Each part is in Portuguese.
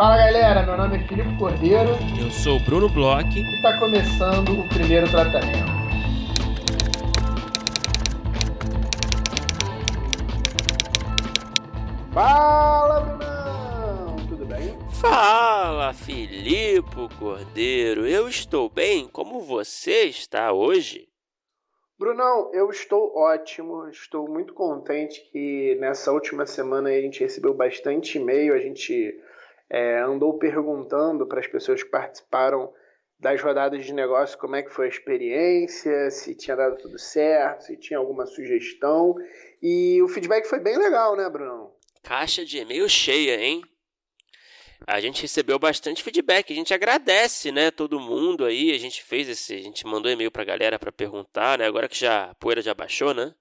Fala galera, meu nome é Filipe Cordeiro. Eu sou o Bruno Bloch. E está começando o primeiro tratamento. Fala, Brunão! Tudo bem? Fala, Filipe Cordeiro. Eu estou bem. Como você está hoje? Brunão, eu estou ótimo, estou muito contente que nessa última semana a gente recebeu bastante e-mail, a gente é, andou perguntando para as pessoas que participaram das rodadas de negócio como é que foi a experiência, se tinha dado tudo certo, se tinha alguma sugestão. E o feedback foi bem legal, né, Bruno? Caixa de e-mail cheia, hein? A gente recebeu bastante feedback, a gente agradece, né, todo mundo aí, a gente fez esse, a gente mandou e-mail pra galera para perguntar, né, agora que já a poeira já baixou, né?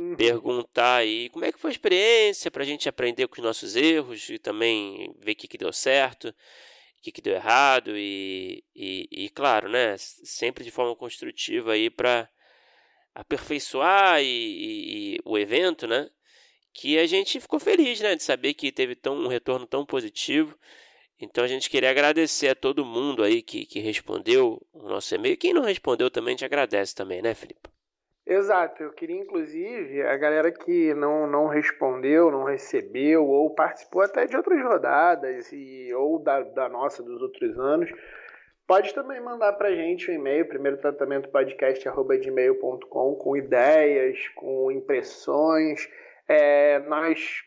Uhum. Perguntar aí como é que foi a experiência pra gente aprender com os nossos erros e também ver o que, que deu certo, o que, que deu errado e, e, e, claro, né, sempre de forma construtiva aí para aperfeiçoar e, e, o evento, né? que a gente ficou feliz, né, de saber que teve tão, um retorno tão positivo. Então a gente queria agradecer a todo mundo aí que, que respondeu o nosso e-mail. Quem não respondeu também a gente agradece também, né, Felipe? Exato, eu queria inclusive a galera que não, não respondeu, não recebeu, ou participou até de outras rodadas, e, ou da, da nossa dos outros anos, pode também mandar para gente um e-mail, primeiro tratamento podcast.gmail.com, com ideias, com impressões. É, nós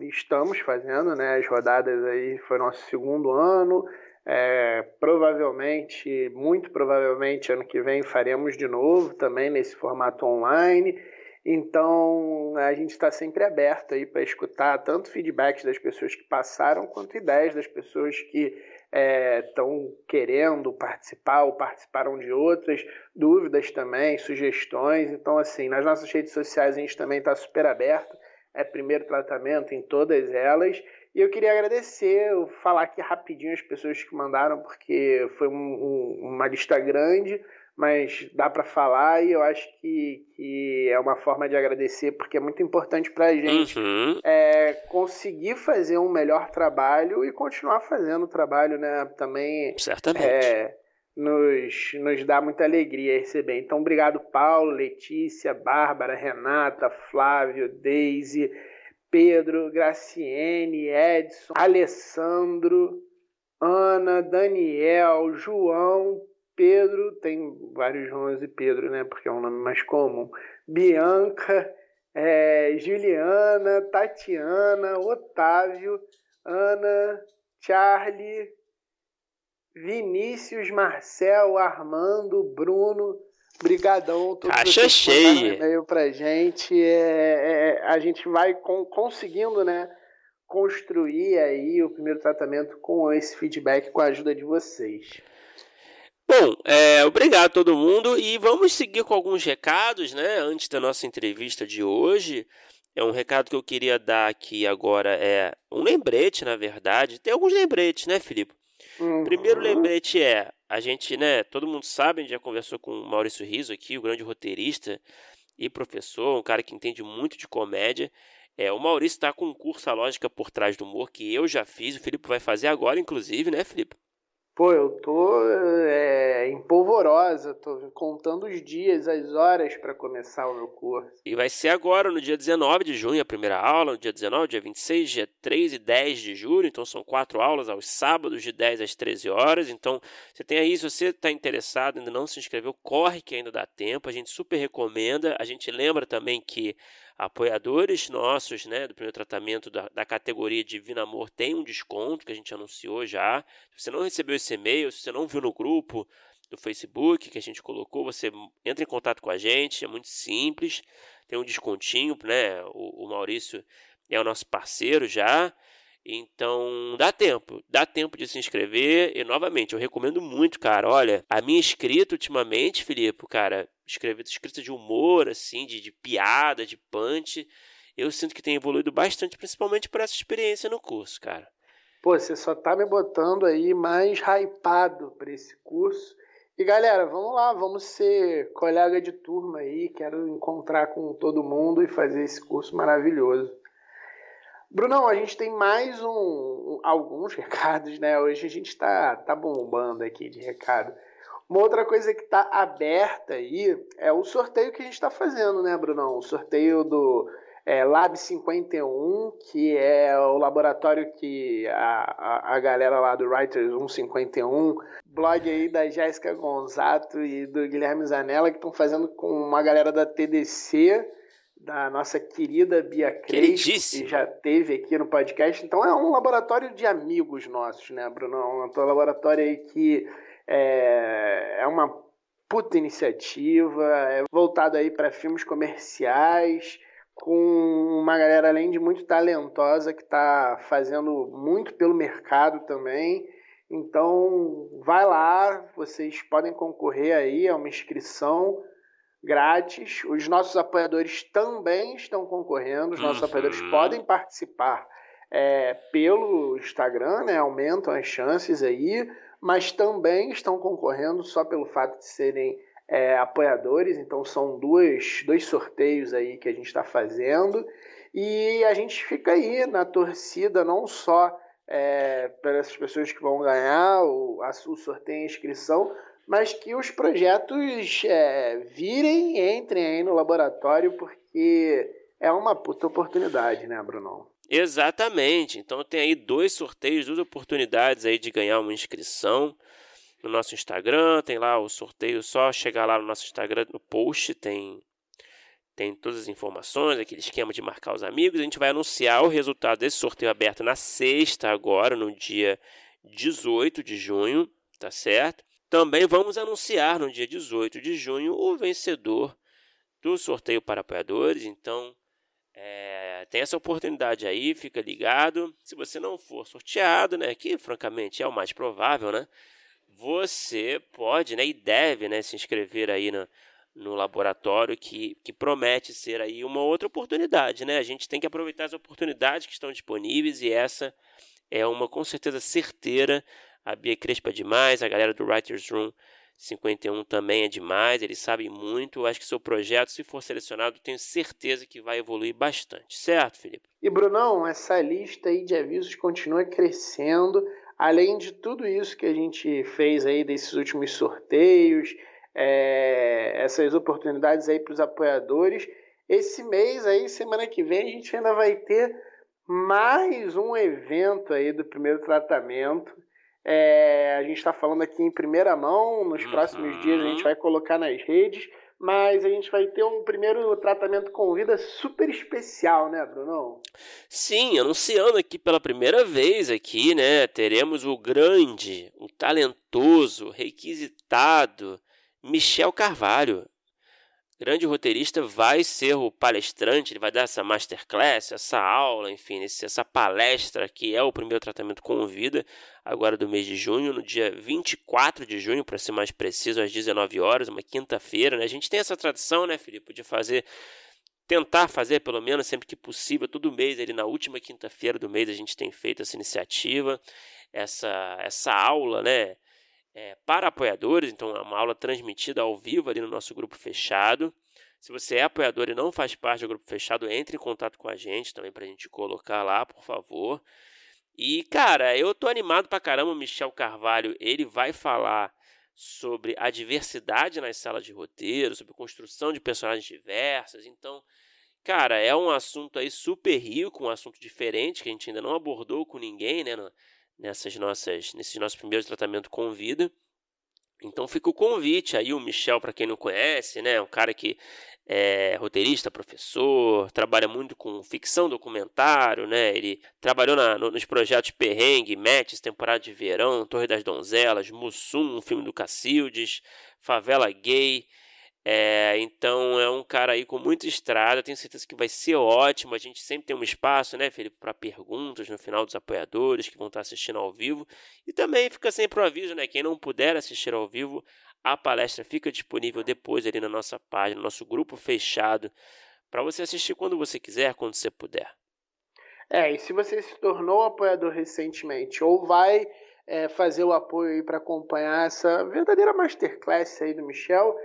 estamos fazendo, né, as rodadas aí foi nosso segundo ano, é, provavelmente, muito provavelmente, ano que vem faremos de novo também nesse formato online. Então a gente está sempre aberto aí para escutar tanto feedbacks das pessoas que passaram quanto ideias das pessoas que estão é, querendo participar ou participaram de outras, dúvidas também, sugestões. Então, assim, nas nossas redes sociais a gente também está super aberto é primeiro tratamento em todas elas. E eu queria agradecer, falar aqui rapidinho as pessoas que mandaram, porque foi um, um, uma lista grande, mas dá para falar e eu acho que, que é uma forma de agradecer, porque é muito importante para a gente uhum. é, conseguir fazer um melhor trabalho e continuar fazendo o trabalho, né? Também. Certamente. É, nos, nos dá muita alegria receber. Então, obrigado, Paulo, Letícia, Bárbara, Renata, Flávio, Deise, Pedro, Graciene, Edson, Alessandro, Ana, Daniel, João, Pedro, tem vários Joões e Pedro, né? Porque é um nome mais comum. Bianca, é, Juliana, Tatiana, Otávio, Ana, Charlie, Vinícius, Marcel, Armando, Bruno, brigadão. Todos Caixa cheia. e-mail pra gente. É, é, a gente vai com, conseguindo, né, construir aí o primeiro tratamento com esse feedback, com a ajuda de vocês. Bom, é, obrigado a todo mundo e vamos seguir com alguns recados, né, antes da nossa entrevista de hoje. É um recado que eu queria dar aqui agora, é um lembrete, na verdade. Tem alguns lembretes, né, Filipe? Uhum. Primeiro lembrete é, a gente, né, todo mundo sabe, já conversou com o Maurício Riso aqui, o grande roteirista e professor, um cara que entende muito de comédia. É, o Maurício está com um curso a lógica por trás do humor que eu já fiz, o Felipe vai fazer agora, inclusive, né, Felipe? Pô, eu tô é, empolvorosa, tô contando os dias, as horas para começar o meu curso. E vai ser agora, no dia 19 de junho, a primeira aula, no dia 19, dia 26, dia 3 e 10 de julho. Então são quatro aulas aos sábados, de 10 às 13 horas. Então você tem aí, se você está interessado, ainda não se inscreveu, corre que ainda dá tempo. A gente super recomenda. A gente lembra também que apoiadores nossos, né, do primeiro tratamento da, da categoria Divino Amor tem um desconto que a gente anunciou já. Se você não recebeu esse e-mail, se você não viu no grupo do Facebook que a gente colocou, você entra em contato com a gente, é muito simples, tem um descontinho, né? O, o Maurício é o nosso parceiro já. Então, dá tempo, dá tempo de se inscrever. E novamente, eu recomendo muito, cara. Olha, a minha escrita ultimamente, Filipe, cara, escrever escrita de humor, assim, de, de piada, de punch, eu sinto que tem evoluído bastante, principalmente por essa experiência no curso, cara. Pô, você só tá me botando aí mais hypado para esse curso. E galera, vamos lá, vamos ser colega de turma aí. Quero encontrar com todo mundo e fazer esse curso maravilhoso. Brunão, a gente tem mais um, alguns recados, né? Hoje a gente está tá bombando aqui de recado. Uma outra coisa que está aberta aí é o sorteio que a gente está fazendo, né, Brunão? O sorteio do é, Lab 51, que é o laboratório que a, a, a galera lá do Writers 151, blog aí da Jéssica Gonzato e do Guilherme Zanella, que estão fazendo com uma galera da TDC, da nossa querida Bia Crespo, que já teve aqui no podcast. Então é um laboratório de amigos nossos, né, Bruno? É um laboratório aí que é, é uma puta iniciativa, é voltado aí para filmes comerciais, com uma galera além de muito talentosa que está fazendo muito pelo mercado também. Então, vai lá, vocês podem concorrer aí a uma inscrição grátis. Os nossos apoiadores também estão concorrendo, os nossos uhum. apoiadores podem participar é, pelo Instagram, né? aumentam as chances aí, mas também estão concorrendo só pelo fato de serem é, apoiadores. Então são duas, dois sorteios aí que a gente está fazendo e a gente fica aí na torcida não só é, para essas pessoas que vão ganhar o, a, o sorteio e inscrição, mas que os projetos é, virem e entrem aí no laboratório, porque é uma puta oportunidade, né, Bruno? Exatamente. Então tem aí dois sorteios, duas oportunidades aí de ganhar uma inscrição no nosso Instagram. Tem lá o sorteio, só chegar lá no nosso Instagram, no post tem tem todas as informações, aquele esquema de marcar os amigos. A gente vai anunciar o resultado desse sorteio aberto na sexta agora, no dia 18 de junho, tá certo? Também vamos anunciar no dia 18 de junho o vencedor do sorteio para apoiadores. Então, é, tem essa oportunidade aí, fica ligado. Se você não for sorteado, né, que francamente é o mais provável, né, você pode né, e deve né, se inscrever aí no, no laboratório que, que promete ser aí uma outra oportunidade. Né? A gente tem que aproveitar as oportunidades que estão disponíveis e essa é uma com certeza certeira a Bia Crespa é demais, a galera do Writers Room 51 também é demais, eles sabem muito. Acho que seu projeto, se for selecionado, tenho certeza que vai evoluir bastante, certo, Felipe? E Brunão, essa lista aí de avisos continua crescendo. Além de tudo isso que a gente fez aí desses últimos sorteios, é, essas oportunidades aí para os apoiadores, esse mês aí, semana que vem, a gente ainda vai ter mais um evento aí do primeiro tratamento é, a gente está falando aqui em primeira mão, nos próximos dias a gente uhum. vai colocar nas redes, mas a gente vai ter um primeiro tratamento com vida super especial, né, Bruno? Sim, anunciando aqui pela primeira vez aqui, né, teremos o grande, o talentoso, requisitado Michel Carvalho grande roteirista vai ser o palestrante, ele vai dar essa masterclass, essa aula, enfim, essa palestra que é o primeiro tratamento com vida, agora do mês de junho, no dia 24 de junho, para ser mais preciso, às 19 horas, uma quinta-feira, né? A gente tem essa tradição, né, Felipe, de fazer tentar fazer pelo menos sempre que possível, todo mês, ali na última quinta-feira do mês a gente tem feito essa iniciativa, essa essa aula, né? É, para apoiadores, então é uma aula transmitida ao vivo ali no nosso grupo fechado. Se você é apoiador e não faz parte do grupo fechado, entre em contato com a gente também para a gente colocar lá, por favor. E, cara, eu tô animado pra caramba. O Michel Carvalho, ele vai falar sobre a diversidade nas salas de roteiro, sobre construção de personagens diversas. Então, cara, é um assunto aí super rico, um assunto diferente que a gente ainda não abordou com ninguém, né? Nessas nossas, nesses nossos primeiros tratamentos com vida. Então fica o convite aí, o Michel, para quem não conhece, né? Um cara que é roteirista, professor, trabalha muito com ficção documentário, né? Ele trabalhou na, nos projetos Perrengue, Matches, Temporada de Verão, Torre das Donzelas, Mussum, um filme do Cacildes, Favela Gay. É, então é um cara aí com muita estrada, tenho certeza que vai ser ótimo. A gente sempre tem um espaço, né, Felipe, para perguntas no final dos apoiadores que vão estar assistindo ao vivo. E também fica sempre o aviso, né? Quem não puder assistir ao vivo, a palestra fica disponível depois ali na nossa página, no nosso grupo fechado, para você assistir quando você quiser, quando você puder. É, e se você se tornou apoiador recentemente ou vai é, fazer o apoio aí para acompanhar essa verdadeira masterclass aí do Michel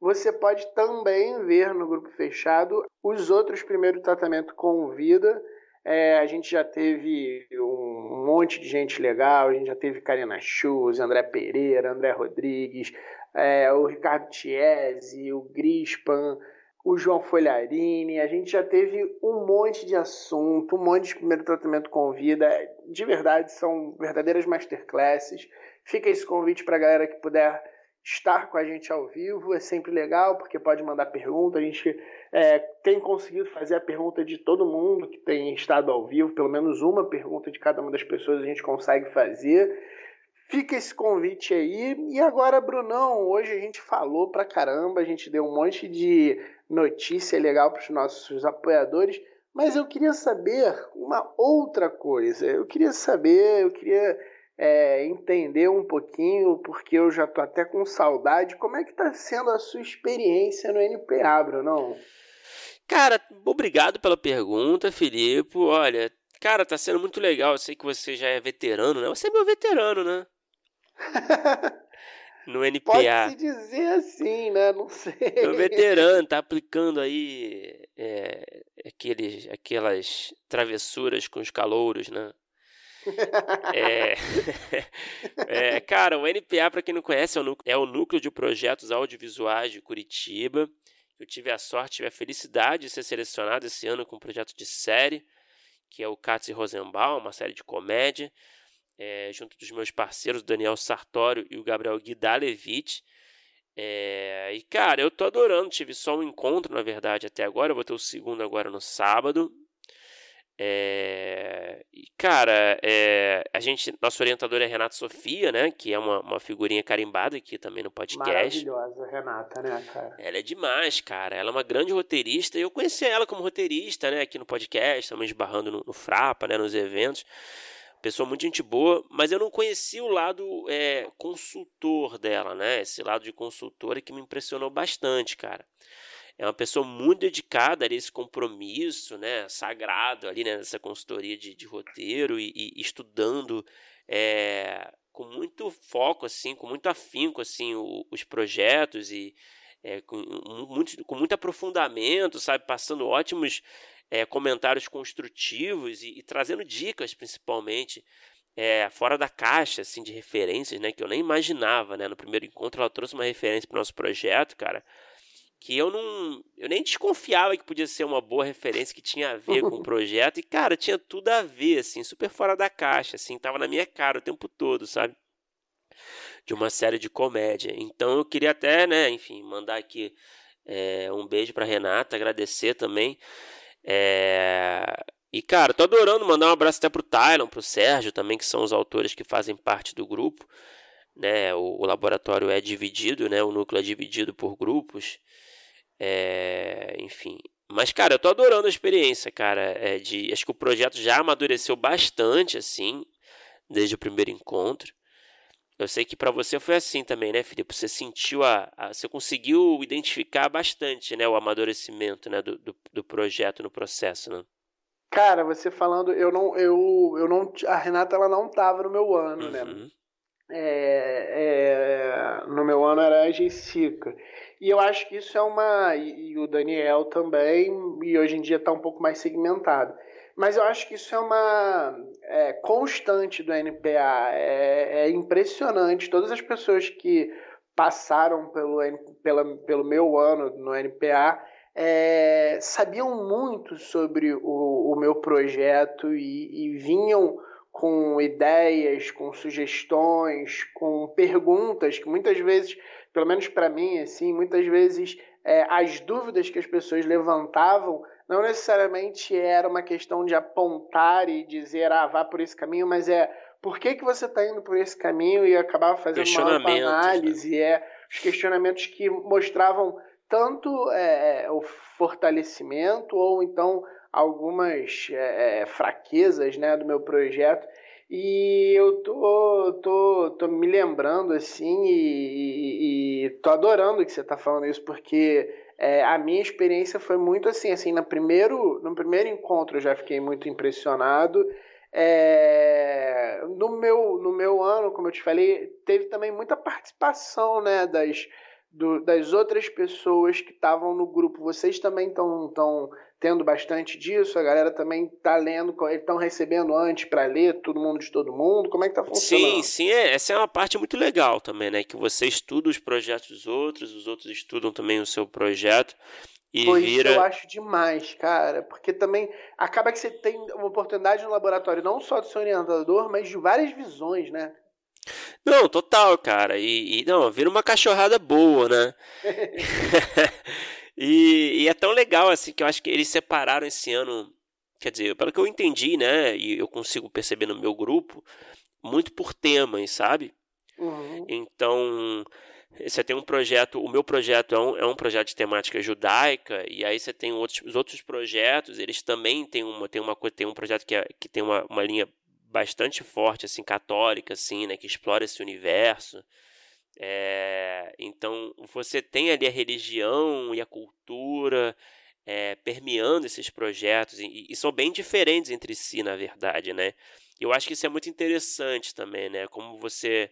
você pode também ver no grupo fechado os outros primeiros tratamentos com vida. É, a gente já teve um monte de gente legal, a gente já teve Karina Chus, André Pereira, André Rodrigues, é, o Ricardo Tiese, o Grispan, o João Folharini, a gente já teve um monte de assunto, um monte de primeiro tratamento com vida. De verdade, são verdadeiras masterclasses. Fica esse convite para a galera que puder estar com a gente ao vivo. É sempre legal, porque pode mandar pergunta. A gente é, tem conseguido fazer a pergunta de todo mundo que tem estado ao vivo, pelo menos uma pergunta de cada uma das pessoas a gente consegue fazer. Fica esse convite aí. E agora, Brunão, hoje a gente falou pra caramba, a gente deu um monte de notícia legal para os nossos apoiadores, mas eu queria saber uma outra coisa. Eu queria saber, eu queria é, entender um pouquinho, porque eu já tô até com saudade, como é que está sendo a sua experiência no NPA, Brunão? Cara, obrigado pela pergunta, Filipe. Olha, cara, tá sendo muito legal. Eu sei que você já é veterano, né? Você é meu veterano, né? no NPA. Pode se dizer assim, né? Não sei. O veterano tá aplicando aí é, aqueles, aquelas travessuras com os calouros, né? É, é, cara, o NPA, para quem não conhece, é o, núcleo, é o Núcleo de Projetos Audiovisuais de Curitiba. Eu tive a sorte, tive a felicidade de ser selecionado esse ano com um projeto de série, que é o Katz Rosenbaum, uma série de comédia é, junto dos meus parceiros, Daniel Sartório e o Gabriel Guidalevich. É, e cara, eu tô adorando. Tive só um encontro, na verdade, até agora. Eu vou ter o segundo agora no sábado. É, e cara, é, a gente, nosso orientador é Renata Sofia, né? Que é uma, uma figurinha carimbada aqui também no podcast. Maravilhosa, Renata, né, cara? Ela é demais, cara. Ela é uma grande roteirista. Eu conheci ela como roteirista, né? Aqui no podcast, também esbarrando no, no Frapa, né? Nos eventos pessoa muito gente boa, mas eu não conheci o lado é, consultor dela, né? Esse lado de consultora que me impressionou bastante, cara. É uma pessoa muito dedicada a esse compromisso, né? Sagrado ali, né? Nessa consultoria de, de roteiro e, e estudando é, com muito foco, assim, com muito afinco, assim, o, os projetos e é, com, muito, com muito aprofundamento, sabe? Passando ótimos é, comentários construtivos e, e, trazendo dicas, principalmente, é, fora da caixa, assim, de referências, né? Que eu nem imaginava, né? No primeiro encontro ela trouxe uma referência para o nosso projeto, cara, que eu não... Eu nem desconfiava que podia ser uma boa referência, que tinha a ver com o projeto. E, cara, tinha tudo a ver, assim, super fora da caixa, assim, tava na minha cara o tempo todo, sabe? De uma série de comédia. Então eu queria até, né, enfim, mandar aqui é, um beijo para Renata, agradecer também é... E, cara, tô adorando mandar um abraço até pro Tylon, pro Sérgio também, que são os autores que fazem parte do grupo. Né? O, o laboratório é dividido, né? O núcleo é dividido por grupos. É... Enfim. Mas, cara, eu tô adorando a experiência, cara. É de... Acho que o projeto já amadureceu bastante, assim, desde o primeiro encontro. Eu sei que para você foi assim também, né, Felipe? Você sentiu a, a, você conseguiu identificar bastante, né, o amadurecimento, né, do, do, do, projeto no processo, né? Cara, você falando, eu não, eu, eu não, a Renata ela não tava no meu ano, né? uhum. né? É, é, no meu ano era a Jessica. E eu acho que isso é uma. E, o Daniel também, e hoje em dia está um pouco mais segmentado. Mas eu acho que isso é uma é, constante do NPA. É, é, impressionante. Todas as pessoas que passaram pelo, pela, pelo meu ano no NPA é, sabiam muito sobre o, o meu projeto e, e vinham com ideias, com sugestões, com perguntas que muitas vezes, pelo menos para mim, assim, muitas vezes é, as dúvidas que as pessoas levantavam não necessariamente era uma questão de apontar e dizer, ah, vá por esse caminho, mas é por que, que você está indo por esse caminho e acabava fazendo uma né? análise, né? é os questionamentos que mostravam tanto é, é, o fortalecimento ou então algumas é, é, fraquezas né, do meu projeto. E eu tô, tô, tô me lembrando assim e, e, e tô adorando que você está falando isso, porque é, a minha experiência foi muito assim, assim, no primeiro, no primeiro encontro eu já fiquei muito impressionado. É, no, meu, no meu ano, como eu te falei, teve também muita participação né, das, do, das outras pessoas que estavam no grupo. Vocês também estão tendo bastante disso? A galera também está lendo, estão recebendo antes para ler todo mundo de todo mundo? Como é que está funcionando? Sim, sim, é, essa é uma parte muito legal também, né? Que você estuda os projetos dos outros, os outros estudam também o seu projeto. E pois vira... eu acho demais, cara, porque também acaba que você tem uma oportunidade no laboratório não só do seu orientador, mas de várias visões, né? Não, total, cara. E, e não, vira uma cachorrada boa, né? e, e, é tão legal assim que eu acho que eles separaram esse ano. Quer dizer, pelo que eu entendi, né? E eu consigo perceber no meu grupo, muito por temas, sabe? Uhum. Então, você tem um projeto, o meu projeto é um, é um projeto de temática judaica, e aí você tem outros, os outros projetos, eles também têm uma, tem uma tem um projeto que, é, que tem uma, uma linha bastante forte, assim, católica, assim, né, que explora esse universo. É, então, você tem ali a religião e a cultura é, permeando esses projetos, e, e, são bem diferentes entre si, na verdade, né? Eu acho que isso é muito interessante também, né? Como você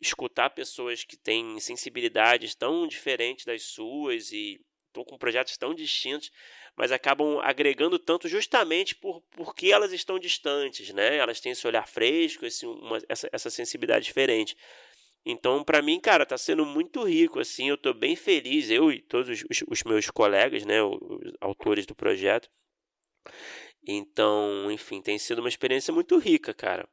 escutar pessoas que têm sensibilidades tão diferentes das suas e estão com projetos tão distintos, mas acabam agregando tanto justamente por porque elas estão distantes, né? Elas têm esse olhar fresco, esse, uma, essa, essa sensibilidade diferente. Então, para mim, cara, tá sendo muito rico, assim, eu tô bem feliz, eu e todos os, os meus colegas, né, os, os autores do projeto. Então, enfim, tem sido uma experiência muito rica, cara.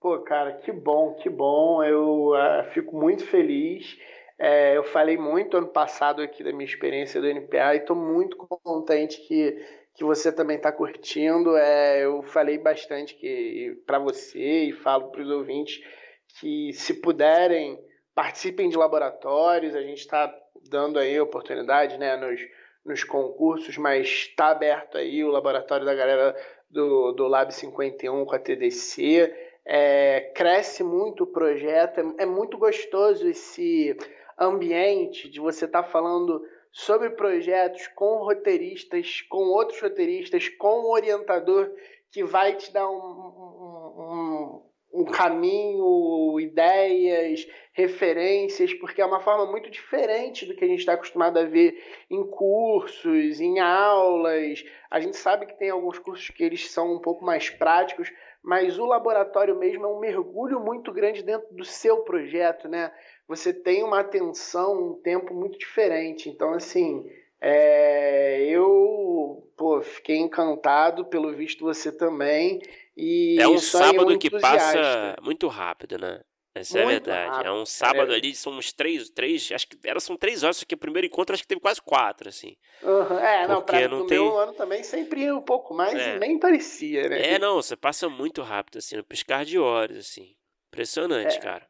Pô, cara, que bom, que bom. Eu uh, fico muito feliz. É, eu falei muito ano passado aqui da minha experiência do NPA e estou muito contente que, que você também está curtindo. É, eu falei bastante que para você e falo para os ouvintes que se puderem participem de laboratórios. A gente está dando aí oportunidade, né, nos, nos concursos, mas está aberto aí o laboratório da galera do, do Lab 51 com a TDC é, cresce muito o projeto, é, é, muito gostoso esse ambiente de você estar tá falando sobre projetos com roteiristas, com outros roteiristas, com um orientador que vai te dar um, um, um, um caminho, ideias, referências, porque é uma forma muito diferente do que a gente está acostumado a ver em cursos, em aulas. A gente sabe que tem alguns cursos que eles são um pouco mais práticos, mas o laboratório mesmo é um mergulho muito grande dentro do seu projeto, né? Você tem uma atenção, um tempo muito diferente. Então, assim, é, eu pô, fiquei encantado, pelo visto você também. E é um sábado que passa muito rápido, né? Essa Muito é verdade. Rápido. É um sábado é. ali, são uns três, três, acho que era, são três horas, só que o primeiro encontro acho que teve quase quatro, assim. Uhum. É, não, pra, não no tem... meu ano também sempre ia um pouco mais é. e nem parecia, né? É, não, você passa muito rápido, assim, no piscar de horas, assim. Impressionante, é. cara.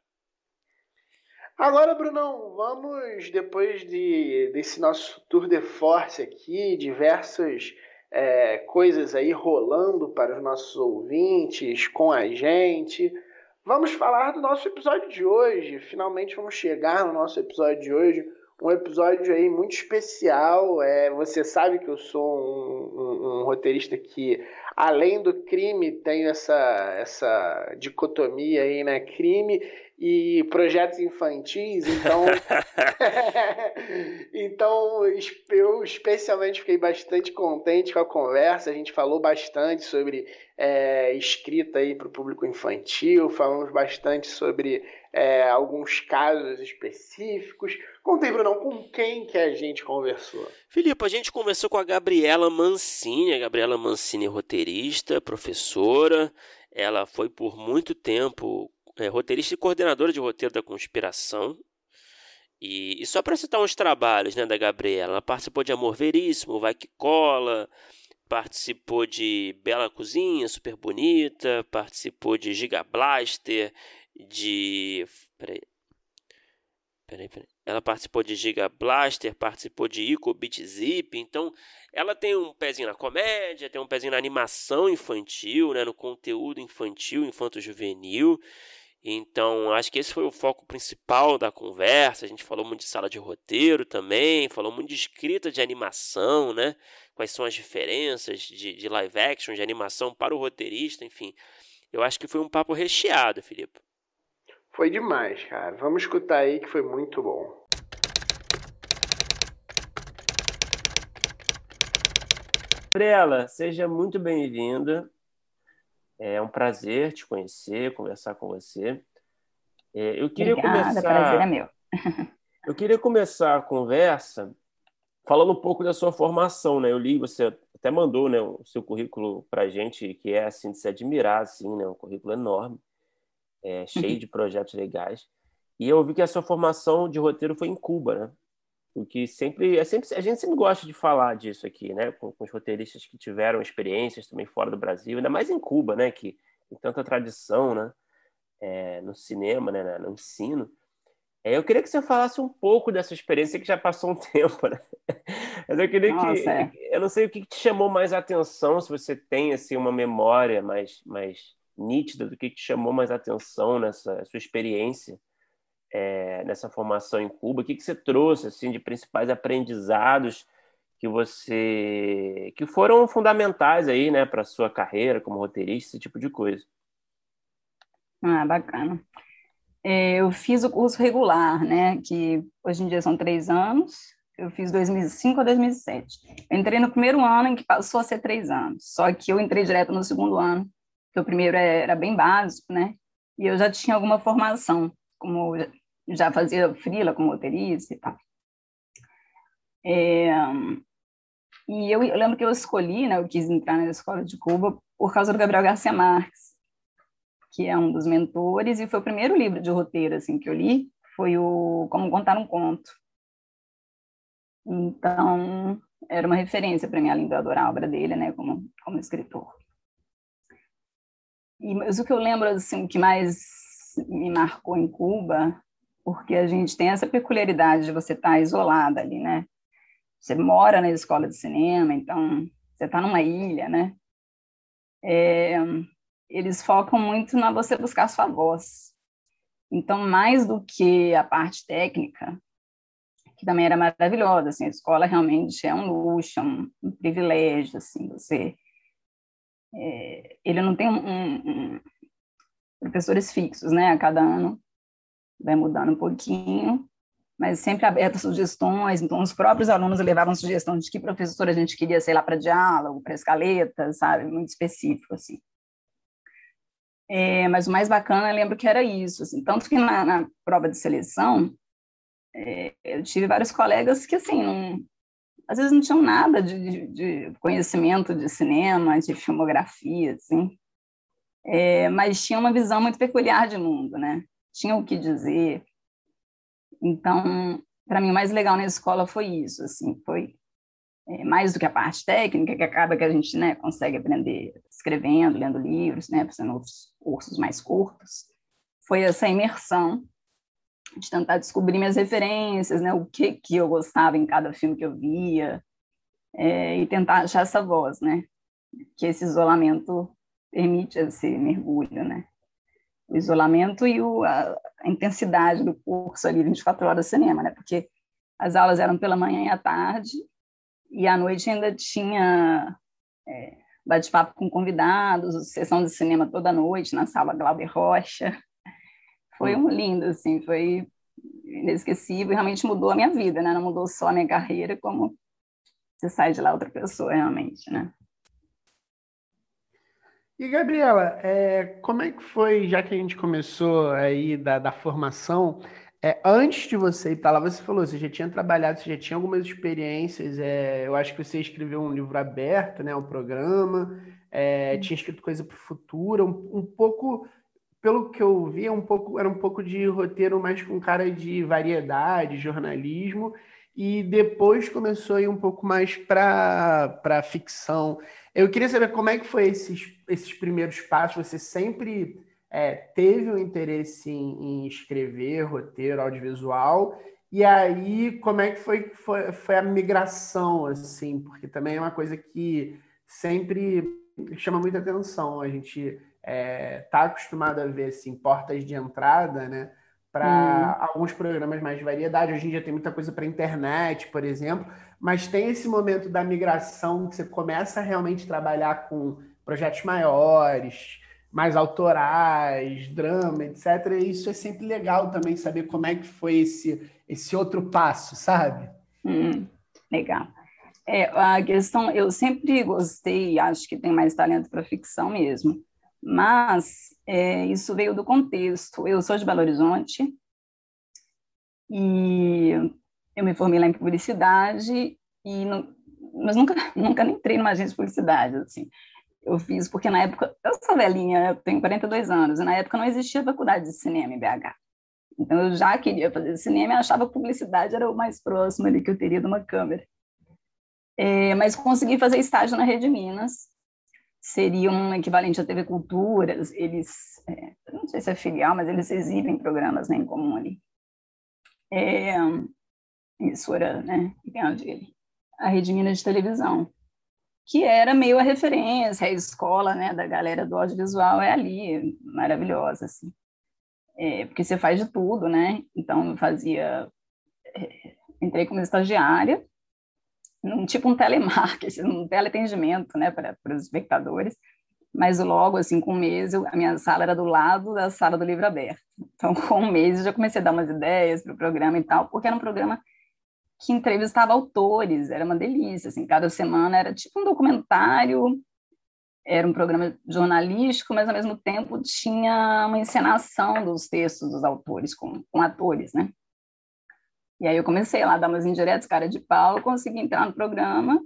Agora, Brunão, vamos, depois de, desse nosso tour de force aqui, diversas é, coisas aí rolando para os nossos ouvintes, com a gente Vamos falar do nosso episódio de hoje. Finalmente vamos chegar no nosso episódio de hoje. Um episódio aí muito especial. É, você sabe que eu sou um, um, um roteirista que, além do crime, tem essa, essa dicotomia aí, né? Crime e projetos infantis, então então eu especialmente fiquei bastante contente com a conversa. A gente falou bastante sobre é, escrita aí para o público infantil, falamos bastante sobre é, alguns casos específicos. Contei, Bruno, com quem que a gente conversou? Filipe, a gente conversou com a Gabriela Mancini. A Gabriela Mancini roteirista, professora. Ela foi por muito tempo é, roteirista e coordenadora de roteiro da Conspiração. E, e só para citar uns trabalhos né, da Gabriela, ela participou de Amor Veríssimo, Vai Que Cola, participou de Bela Cozinha, Super Bonita, participou de Giga Blaster, de. Peraí. Peraí, peraí. Ela participou de Giga Blaster, participou de Ico Beat Zip, então ela tem um pezinho na comédia, tem um pezinho na animação infantil, né, no conteúdo infantil, infanto-juvenil. Então, acho que esse foi o foco principal da conversa. A gente falou muito de sala de roteiro também, falou muito de escrita de animação, né? Quais são as diferenças de, de live action, de animação para o roteirista, enfim. Eu acho que foi um papo recheado, Filipe. Foi demais, cara. Vamos escutar aí que foi muito bom. Gabriela, seja muito bem-vinda. É um prazer te conhecer, conversar com você. É, eu queria Obrigada, começar. Prazer é meu. eu queria começar a conversa falando um pouco da sua formação, né? Eu li, você até mandou, né, o seu currículo para gente, que é assim de se admirar, assim, né? Um currículo enorme é, cheio de projetos legais. E eu vi que a sua formação de roteiro foi em Cuba, né? O que sempre, é sempre a gente sempre gosta de falar disso aqui, né? Com, com, os roteiristas que tiveram experiências também fora do Brasil, ainda mais em Cuba, né? Que tem tanta tradição, né? É, no cinema, né? No ensino. É, eu queria que você falasse um pouco dessa experiência que já passou um tempo, né? Mas eu queria Nossa, que é. eu não sei o que te chamou mais atenção, se você tem assim uma memória mais mais nítida do que te chamou mais atenção nessa sua experiência é, nessa formação em Cuba? O que, que você trouxe assim de principais aprendizados que você que foram fundamentais aí, né, para sua carreira como roteirista, esse tipo de coisa? Ah, bacana. É, eu fiz o curso regular, né, que hoje em dia são três anos. Eu fiz 2005 a 2007. Eu entrei no primeiro ano em que passou a ser três anos. Só que eu entrei direto no segundo ano, que o primeiro era bem básico, né? E eu já tinha alguma formação como já fazia frila como roteirista e tal. É, e eu, eu, lembro que eu escolhi, né, eu quis entrar na escola de Cuba por causa do Gabriel Garcia Marques, que é um dos mentores, e foi o primeiro livro de roteiro assim que eu li, foi o Como Contar um Conto. Então, era uma referência para mim, além de adorar a obra dele, né, como, como escritor. E, mas o que eu lembro, assim, que mais me marcou em Cuba, porque a gente tem essa peculiaridade de você estar tá isolada ali, né? Você mora na escola de cinema, então você está numa ilha, né? É, eles focam muito na você buscar sua voz. Então, mais do que a parte técnica, que também era maravilhosa, assim, a escola realmente é um luxo, é um, um privilégio, assim, você... É, ele não tem um, um, um professores fixos, né, a cada ano vai mudando um pouquinho, mas sempre aberto a sugestões. Então, os próprios alunos levavam sugestão de que professor a gente queria, sei lá, para diálogo, para escaleta, sabe? Muito específico, assim. É, mas o mais bacana, eu lembro que era isso, assim, tanto que na, na prova de seleção, é, eu tive vários colegas que, assim, não, às vezes não tinham nada de, de, conhecimento de cinema, de filmografia, assim, é, mas tinham uma visão muito peculiar de mundo, né? tinha o que dizer. Então, para mim, o mais legal na escola foi isso, assim, foi é, mais do que a parte técnica, que acaba que a gente né, consegue aprender escrevendo, lendo livros, né, fazendo outros cursos mais curtos, foi essa imersão de tentar descobrir minhas referências, né, o que que eu gostava em cada filme que eu via, é, e tentar achar essa voz, né, que esse isolamento permite esse mergulho, né o isolamento e o, a, a, intensidade do curso ali, 24 horas de cinema, né? Porque as aulas eram pela manhã e à tarde, e à noite ainda tinha é, bate-papo com convidados, sessão de cinema toda noite na sala Glauber Rocha. Foi um lindo, assim, foi inesquecível e realmente mudou a minha vida, né? Não mudou só a minha carreira, como você sai de lá outra pessoa, realmente, né? E, Gabriela, é, como é que foi, já que a gente começou aí da, da formação, é, antes de você ir para lá, você falou, você já tinha trabalhado, você já tinha algumas experiências, é, eu acho que você escreveu um livro aberto, né, um programa, é, tinha escrito coisa para o futuro, um, um, pouco, pelo que eu vi, um pouco, era um pouco de roteiro mais com cara de variedade, jornalismo, e depois começou a ir um pouco mais para ficção. Eu queria saber como é que foi esses, esses primeiros passos. Você sempre é, teve um interesse em, em, escrever roteiro audiovisual? E aí, como é que foi, foi, foi a migração, assim? Porque também é uma coisa que sempre chama muita atenção. A gente está é, tá acostumado a ver assim, portas de entrada, né? Para hum. alguns programas mais de variedade. Hoje em dia tem muita coisa para internet, por exemplo mas tem esse momento da migração que você começa a realmente trabalhar com projetos maiores, mais autorais, drama, etc. E isso é sempre legal também saber como é que foi esse, esse outro passo, sabe? Hum, legal. É, a questão, eu sempre gostei, acho que tem mais talento para ficção mesmo, mas é, isso veio do contexto. Eu sou de Belo Horizonte e eu me formei lá em publicidade e não, mas nunca nunca entrei numa agência de publicidade assim. Eu fiz porque na época eu sou velhinha, eu tenho 42 anos e na época não existia faculdade de cinema em BH. Então eu já queria fazer cinema e achava que publicidade era o mais próximo ali que eu teria de uma câmera. É, mas consegui fazer estágio na Rede Minas, seria um equivalente à TV Culturas, eles, é, não sei se é filial, mas eles exibem programas né, em comum ali. É, emissora, né, dele, a Rede Minas de televisão, que era meio a referência, a escola, né, da galera do audiovisual é ali, maravilhosa, assim. É, porque você faz de tudo, né? Então, eu fazia... É, entrei como estagiária, num tipo um telemarketing, um teleatendimento, né, para, para os espectadores, mas logo, assim, com um mês, eu, a minha sala era do lado da sala do livro aberto. Então, com um mês, eu já comecei a dar umas ideias para o programa e tal, porque era um programa que entrevistava autores, era uma delícia, assim, cada semana era tipo um documentário, era um programa jornalístico, mas ao mesmo tempo tinha uma encenação dos textos dos autores com, com atores, né? E aí eu comecei lá a dar umas indiretas, cara de pau, consegui entrar no programa.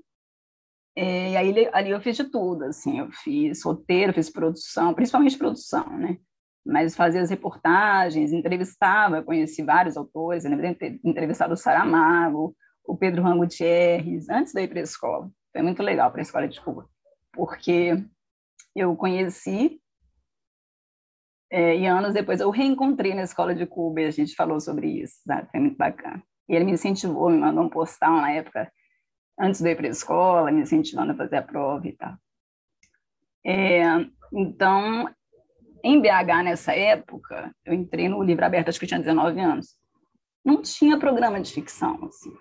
E aí ali eu fiz de tudo, assim, eu fiz roteiro, fiz produção, principalmente produção, né? Mas fazia as reportagens, entrevistava, conheci vários autores, lembro de ter entrevistado o Saramago, o Pedro Rango Gutierrez, antes de ir para a escola. Foi muito legal para a escola de Cuba, porque eu conheci é, e anos depois eu reencontrei na escola de Cuba e a gente falou sobre isso, sabe? Foi muito bacana. E ele me incentivou, me mandou um postal na época, antes de ir para a escola, me incentivando a fazer a prova e tal. É, então, em BH, nessa época, eu entrei no Livro Aberto, acho que eu tinha 19 anos. Não tinha programa de ficção, assim.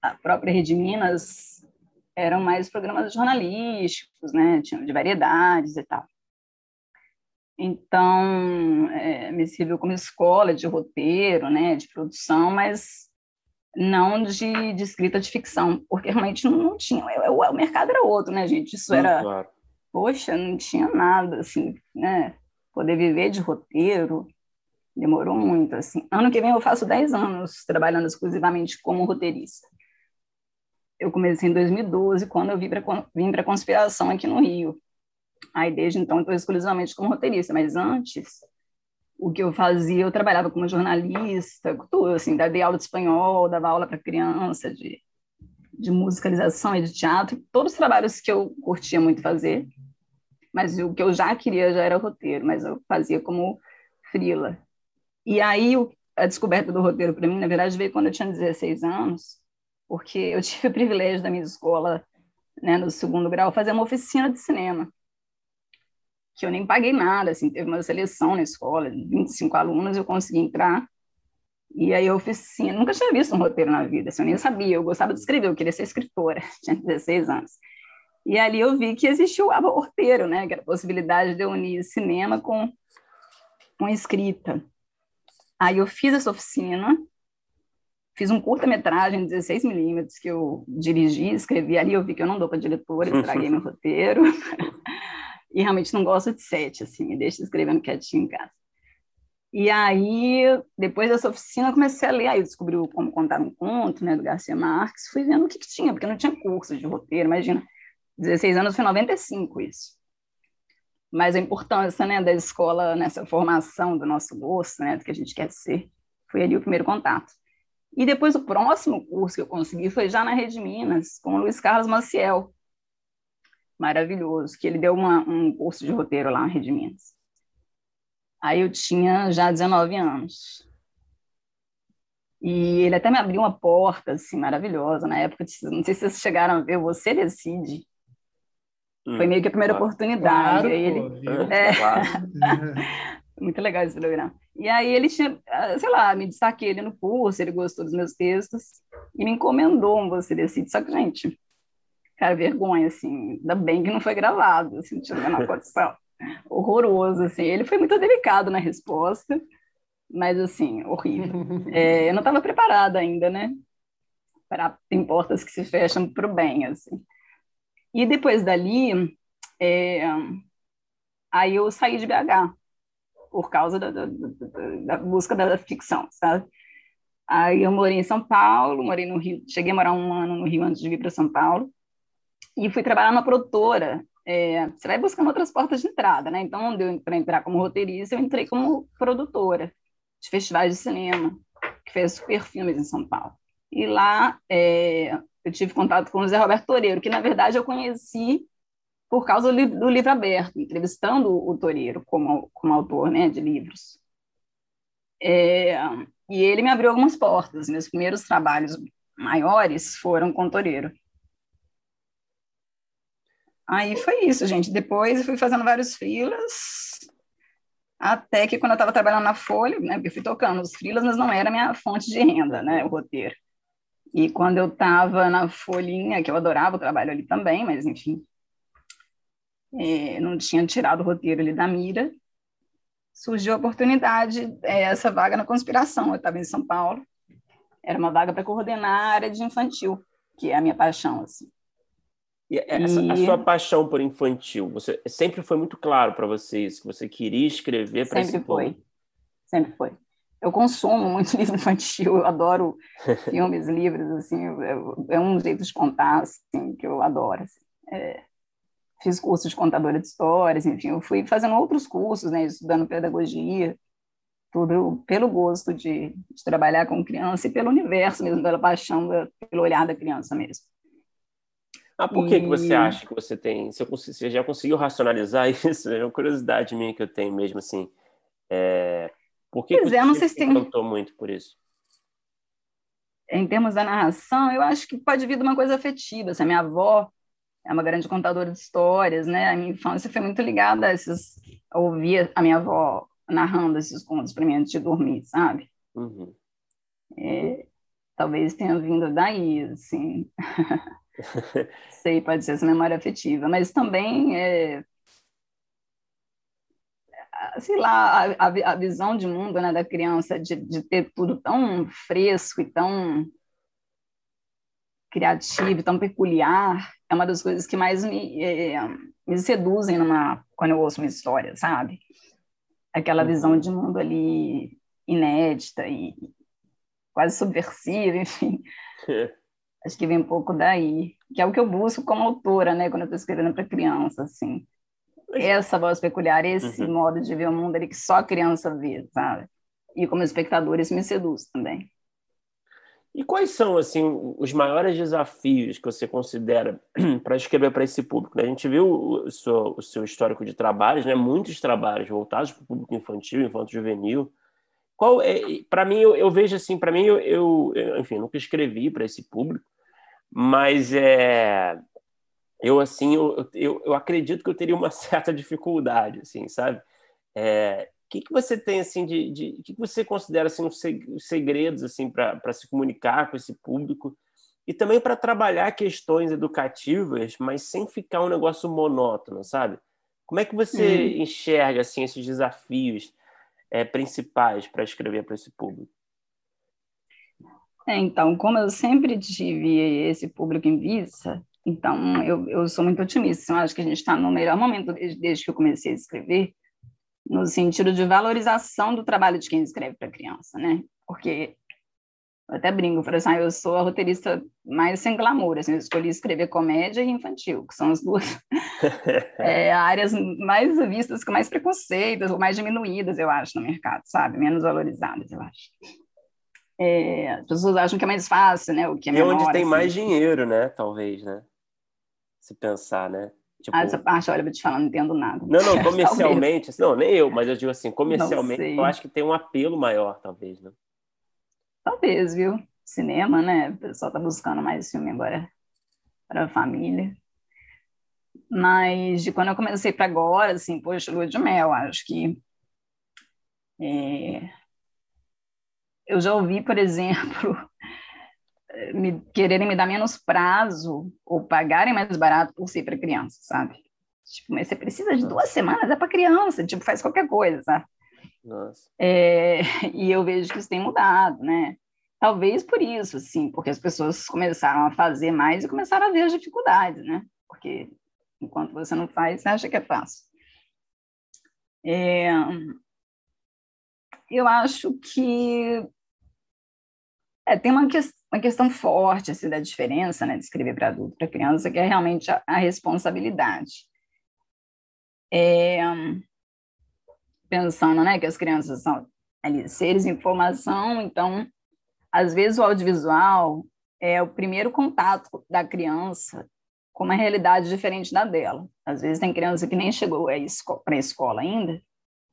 A própria Rede Minas eram mais programas jornalísticos, né? Tinham de variedades e tal. Então, é, me serviu como escola de roteiro, né, de produção, mas não de, de escrita de ficção, porque realmente não, não tinha. O, o, mercado era outro, né, gente? Isso era. Claro. Poxa, não tinha nada, assim, né? Poder viver de roteiro demorou muito, assim. Ano que vem eu faço 10 anos trabalhando exclusivamente como roteirista. Eu comecei em 2012, quando eu vim para a conspiração aqui no Rio. Aí, desde então, estou exclusivamente como roteirista, mas antes, o que eu fazia, eu trabalhava como jornalista, tudo, assim, dei aula de espanhol, dava aula para criança, de, de musicalização e de teatro, todos os trabalhos que eu curtia muito fazer, mas o que eu já queria já era roteiro, mas eu fazia como frila. E aí, a descoberta do roteiro para mim, na verdade, veio quando eu tinha 16 anos, porque eu tive o privilégio da minha escola, né, no segundo grau, fazer uma oficina de cinema que eu nem paguei nada, assim, teve uma seleção na escola, 25 alunos, eu consegui entrar, e aí a oficina, nunca tinha visto um roteiro na vida, assim, eu nem sabia, eu gostava de escrever, eu queria ser escritora, tinha 16 anos. E ali eu vi que existia o roteiro, né, que era a possibilidade de eu unir cinema com, com escrita. Aí eu fiz essa oficina, fiz um curta-metragem de 16 milímetros que eu dirigi, escrevi ali, eu vi que eu não dou para diretora, estraguei meu roteiro. E realmente não gosto de sete, assim, me deixa escrevendo quietinho em casa. E aí, depois dessa oficina, eu comecei a ler, aí descobri como contar um conto, né, do Garcia Marques, fui vendo o que, que tinha, porque não tinha curso de roteiro, imagina, 16 anos foi 95 isso. Mas a importância, né, da escola nessa formação do nosso gosto, né, do que a gente quer ser, foi ali o primeiro contato. E depois o próximo curso que eu consegui foi já na Rede Minas, com o Luiz Carlos Maciel, maravilhoso, que ele deu uma, um curso de roteiro lá na Rede Minas. Aí eu tinha já 19 anos. E ele até me abriu uma porta, assim, maravilhosa. Na época, não sei se vocês chegaram a ver, Você Decide. Hum, Foi meio que a primeira claro. oportunidade. Claro, ele... Pô, é... claro. Muito legal esse programa. E aí ele tinha, ah, sei lá, me destaquei ele no curso, ele gostou dos meus textos e me encomendou um Você Decide. Só que, gente, Cara, vergonha, assim. Ainda bem que não foi gravado, assim, tinha a menor condição. Horroroso, assim. Ele foi muito delicado na resposta, mas, assim, horrível. É, eu não estava preparada ainda, né? para tem portas que se fecham para o bem, assim. E depois dali, é, aí eu saí de BH por causa da, da, da, busca da ficção, sabe? Aí eu morei em São Paulo, morei no Rio, cheguei a morar um ano no Rio antes de vir para São Paulo e fui trabalhar na produtora. É, você vai buscando outras portas de entrada, né? Então, deu para entrar como roteirista, eu entrei como produtora de festivais de cinema, que fez super filmes em São Paulo. E lá é, eu tive contato com o Zé Roberto Toreiro, que na verdade eu conheci por causa do, do livro aberto, entrevistando o Toreiro como, como autor né, de livros. É, e ele me abriu algumas portas. Meus primeiros trabalhos maiores foram com o Toreiro. Aí foi isso, gente. Depois fui fazendo vários frilas, até que quando eu estava trabalhando na Folha, né, eu fui tocando os frilas, mas não era minha fonte de renda, né, o roteiro. E quando eu estava na Folhinha, que eu adorava o trabalho ali também, mas enfim, é, não tinha tirado o roteiro ali da mira, surgiu a oportunidade, é, essa vaga na conspiração. Eu estava em São Paulo, era uma vaga para coordenar a área de infantil, que é a minha paixão. Assim. E essa, e... a sua paixão por infantil, você sempre foi muito claro para você isso, que você queria escrever para esse Sempre foi, sempre foi. Eu consumo muito livro infantil, eu adoro filmes, livros, assim, é um jeito de contar, assim, que eu adoro. Assim. É, fiz curso de contadora de histórias, enfim, eu fui fazendo outros cursos, né, estudando pedagogia, tudo pelo gosto de, de trabalhar com criança e pelo universo mesmo, pela paixão, pelo olhar da criança mesmo. Ah, por que, e... que você acha que você tem? Você, você já conseguiu racionalizar isso? É uma curiosidade minha que eu tenho mesmo, assim. É... Por que, pois que é, não sei se tem... muito por isso? Em termos da narração, eu acho que pode vir de uma coisa afetiva. Assim, a minha avó é uma grande contadora de histórias, né? A minha infância foi muito ligada a esses, a ouvir a minha avó narrando esses contos para mim antes de dormir, sabe? Uhum. É, talvez tenha vindo daí, assim. Sei, pode ser essa memória afetiva, mas também é, sei lá, a, a, visão de mundo né, da criança de, de ter tudo tão fresco e tão criativo, tão peculiar, é uma das coisas que mais me, é, me seduzem numa, quando eu ouço uma história, sabe? Aquela uhum. visão de mundo ali inédita e quase subversiva, enfim. É. Acho que vem um pouco daí, que é o que eu busco como autora, né, quando eu estou escrevendo para criança, assim. Essa voz peculiar, esse uhum. modo de ver o mundo ali que só a criança vê, sabe? E como espectador, isso me seduz também. E quais são assim os maiores desafios que você considera para escrever para esse público? Né? A gente viu o seu, o seu histórico de trabalhos, né? Muitos trabalhos voltados para o público infantil, infanto-juvenil. Qual é? Para mim, eu, eu, vejo assim, para mim, eu, eu, enfim, nunca escrevi para esse público, mas é, eu assim, eu, eu, acredito que eu teria uma certa dificuldade, assim, sabe? É, que, que você tem assim de, de que, que você considera assim os segredos assim para se comunicar com esse público e também para trabalhar questões educativas, mas sem ficar um negócio monótono, sabe? Como é que você hum. enxerga assim esses desafios é, principais para escrever para esse público? É, então, como eu sempre tive esse público em vista, então eu, eu sou muito otimista. Eu acho que a gente está no melhor momento desde, desde que eu comecei a escrever no sentido de valorização do trabalho de quem escreve para criança, né? Porque eu até brinco, eu assim, ah, eu sou a roteirista mais sem glamour, assim, eu escolhi escrever comédia e infantil, que são as duas é, áreas mais vistas com mais preconceitos, ou mais diminuídas, eu acho, no mercado, sabe? Menos valorizadas, eu acho. É, as pessoas acham que é mais fácil, né? O que é menor, onde tem assim. mais dinheiro, né? Talvez, né? Se pensar, né? Tipo... Ah, essa parte, olha, vou te falar, não entendo nada. Não, não, comercialmente, não, nem eu, mas eu digo assim, comercialmente, eu acho que tem um apelo maior, talvez, né? Talvez, viu? Cinema, né? O pessoal tá buscando mais filme agora para a família. Mas de quando eu comecei para agora, assim, poxa, lua de mel, acho que é... eu já ouvi, por exemplo, me, quererem me dar menos prazo ou pagarem mais barato por ser para criança, sabe? Tipo, mas você precisa de duas semanas, é para criança, tipo, faz qualquer coisa, sabe? Nossa. É, e eu vejo que isso tem mudado, né? talvez por isso, sim, porque as pessoas começaram a fazer mais e começaram a ver as dificuldades, né? Porque enquanto você não faz, você acha que é fácil. É, eu acho que é, tem uma, que, uma questão forte assim, da diferença né, de escrever para adulto para criança, que é realmente a, a responsabilidade. É, pensando né, que as crianças são ali, seres em formação, então, às vezes o audiovisual é o primeiro contato da criança com uma realidade diferente da dela. Às vezes tem criança que nem chegou para a escola ainda,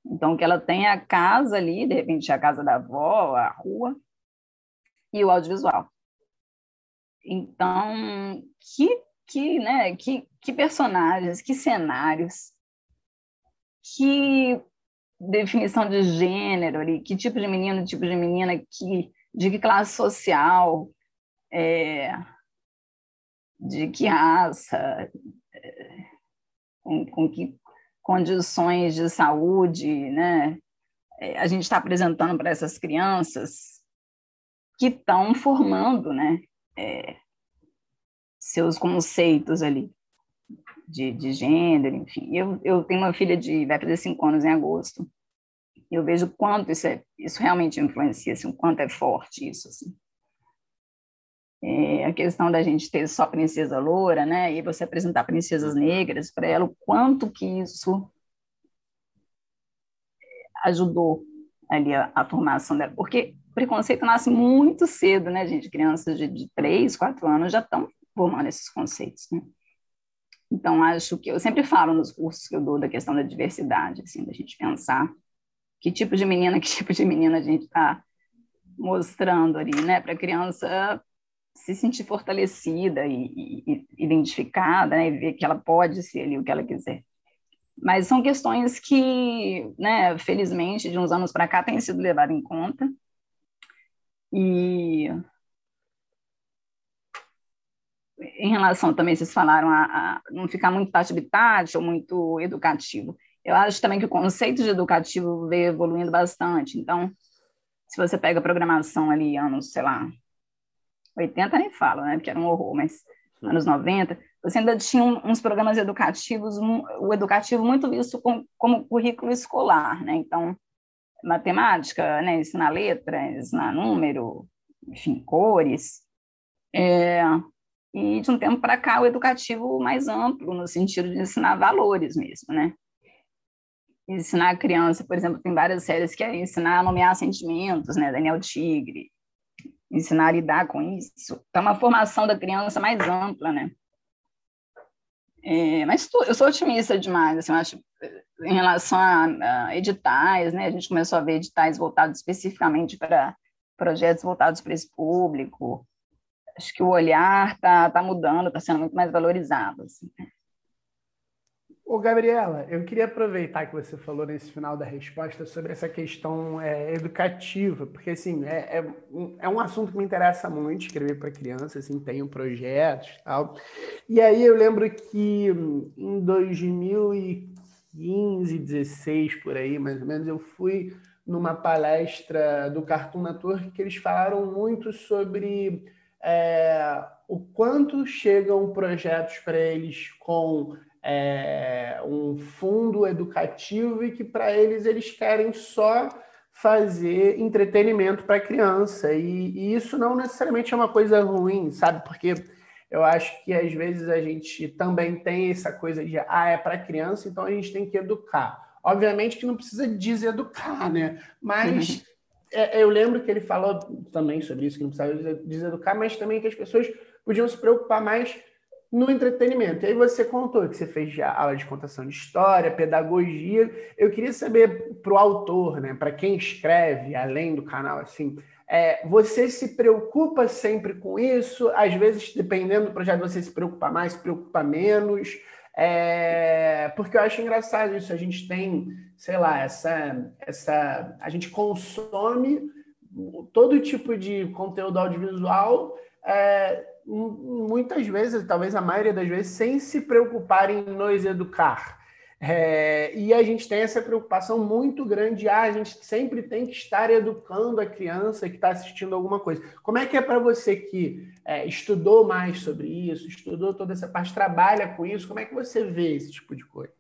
então que ela tem a casa ali, de repente a casa da avó, a rua, e o audiovisual. Então, que, que, né, que, que personagens, que cenários, que definição de gênero ali, que tipo de menino, tipo de menina, que, de que classe social, é, de que raça, é, com, com que condições de saúde, né? É, a gente está apresentando para essas crianças que estão formando, né? É, seus conceitos ali de, de gênero, enfim. Eu, eu tenho uma filha de, vai fazer cinco anos em agosto, eu vejo quanto isso, é, isso realmente influencia, assim, o quanto é forte isso, assim. É, a questão da gente ter só princesa loura, né, e você apresentar princesas negras para ela, o quanto que isso ajudou ali a, a formação dela, porque preconceito nasce muito cedo, né, gente, crianças de, de 3, 4 anos já estão formando esses conceitos, né? Então, acho que eu sempre falo nos cursos que eu dou da questão da diversidade, assim, da gente pensar que tipo de menina, que tipo de menina a gente está mostrando ali, né, para a criança se sentir fortalecida e, e, identificada, né, e ver que ela pode ser ali o que ela quiser. Mas são questões que, né, felizmente, de uns anos para cá, têm sido levadas em conta. E em relação também, vocês falaram a, a não ficar muito tati ou muito educativo. Eu acho também que o conceito de educativo veio evoluindo bastante. Então, se você pega a programação ali, anos, sei lá, 80 nem falo, né? Porque era um horror, mas Sim. anos 90, você ainda tinha uns programas educativos, um, o educativo muito visto com, como currículo escolar, né? Então, matemática, né? Ensinar letras, ensinar número, enfim, cores. É, e de um tempo para cá o educativo mais amplo, no sentido de ensinar valores mesmo, né? Ensinar a criança, por exemplo, tem várias séries que é ensinar a nomear sentimentos, né? Daniel Tigre, ensinar a lidar com isso. Então, uma formação da criança mais ampla, né? É, mas eu sou otimista demais, assim, eu acho, em relação a, a, editais, né? A gente começou a ver editais voltados especificamente para projetos voltados para esse público, acho que o olhar está tá mudando, está sendo muito mais valorizado. Assim. Ô, Gabriela, eu queria aproveitar que você falou nesse final da resposta sobre essa questão é, educativa, porque assim, é, é, um, é um assunto que me interessa muito, escrever para criança, assim, tenho projetos e tal. E aí eu lembro que em 2015, 16, por aí, mais ou menos, eu fui numa palestra do Cartoon Network que eles falaram muito sobre é, o quanto chegam projetos para eles com é, um fundo educativo e que para eles eles querem só fazer entretenimento para criança e, e, isso não necessariamente é uma coisa ruim, sabe? Porque eu acho que às vezes a gente também tem essa coisa de ah é para criança, então a gente tem que educar. Obviamente que não precisa deseducar, né? Mas é, eu lembro que ele falou também sobre isso, que não precisava deseducar, mas também que as pessoas podiam se preocupar mais no entretenimento. E aí você contou que você fez aula de contação de história, pedagogia. Eu queria saber para o autor, né, para quem escreve, além do canal, assim, é, você se preocupa sempre com isso? Às vezes, dependendo do projeto, você se preocupa mais, se preocupa menos. É, porque eu acho engraçado isso. A gente tem, sei lá, essa, essa. A gente consome todo tipo de conteúdo audiovisual, é, muitas vezes, talvez a maioria das vezes, sem se preocupar em nos educar. É, e a gente tem essa preocupação muito grande. Ah, a gente sempre tem que estar educando a criança que está assistindo alguma coisa. Como é que é para você que é, estudou mais sobre isso, estudou toda essa parte, trabalha com isso? Como é que você vê esse tipo de coisa?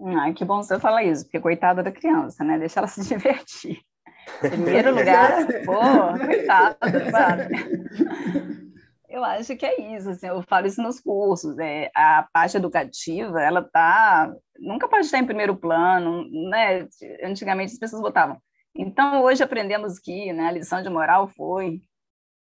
Ah, que bom você falar isso, porque coitada da criança, né? Deixa ela se divertir. Em primeiro lugar, pô, coitada, sabe? Eu acho que é isso, assim, eu falo isso nos cursos, é, a parte educativa, ela tá, nunca pode estar em primeiro plano, né, antigamente as pessoas botavam, então hoje aprendemos que, né, a lição de moral foi,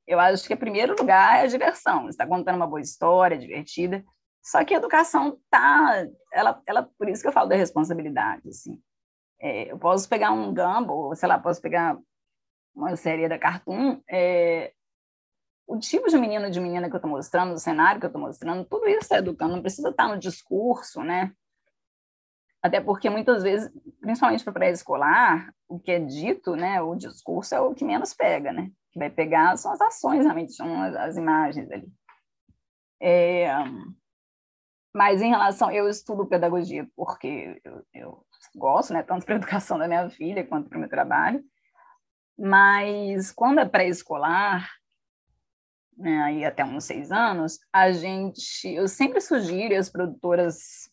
eu acho que em primeiro lugar é a diversão, está contando uma boa história, divertida, só que a educação tá, ela, ela, por isso que eu falo da responsabilidade, assim, é, eu posso pegar um Gumball, sei lá, posso pegar uma série da Cartoon, é, o tipo de menino de menina que eu estou mostrando, o cenário que eu estou mostrando, tudo isso está educando, não precisa estar no discurso, né? Até porque muitas vezes, principalmente para pré-escolar, o que é dito, né, o discurso é o que menos pega, né? O que vai pegar são as ações, realmente, são as, as imagens ali. É, mas em relação, eu estudo pedagogia porque eu, eu gosto, né, tanto para a educação da minha filha quanto para o meu trabalho. Mas quando é pré-escolar, né, aí até uns seis anos, a gente, eu sempre sugiro, e as produtoras,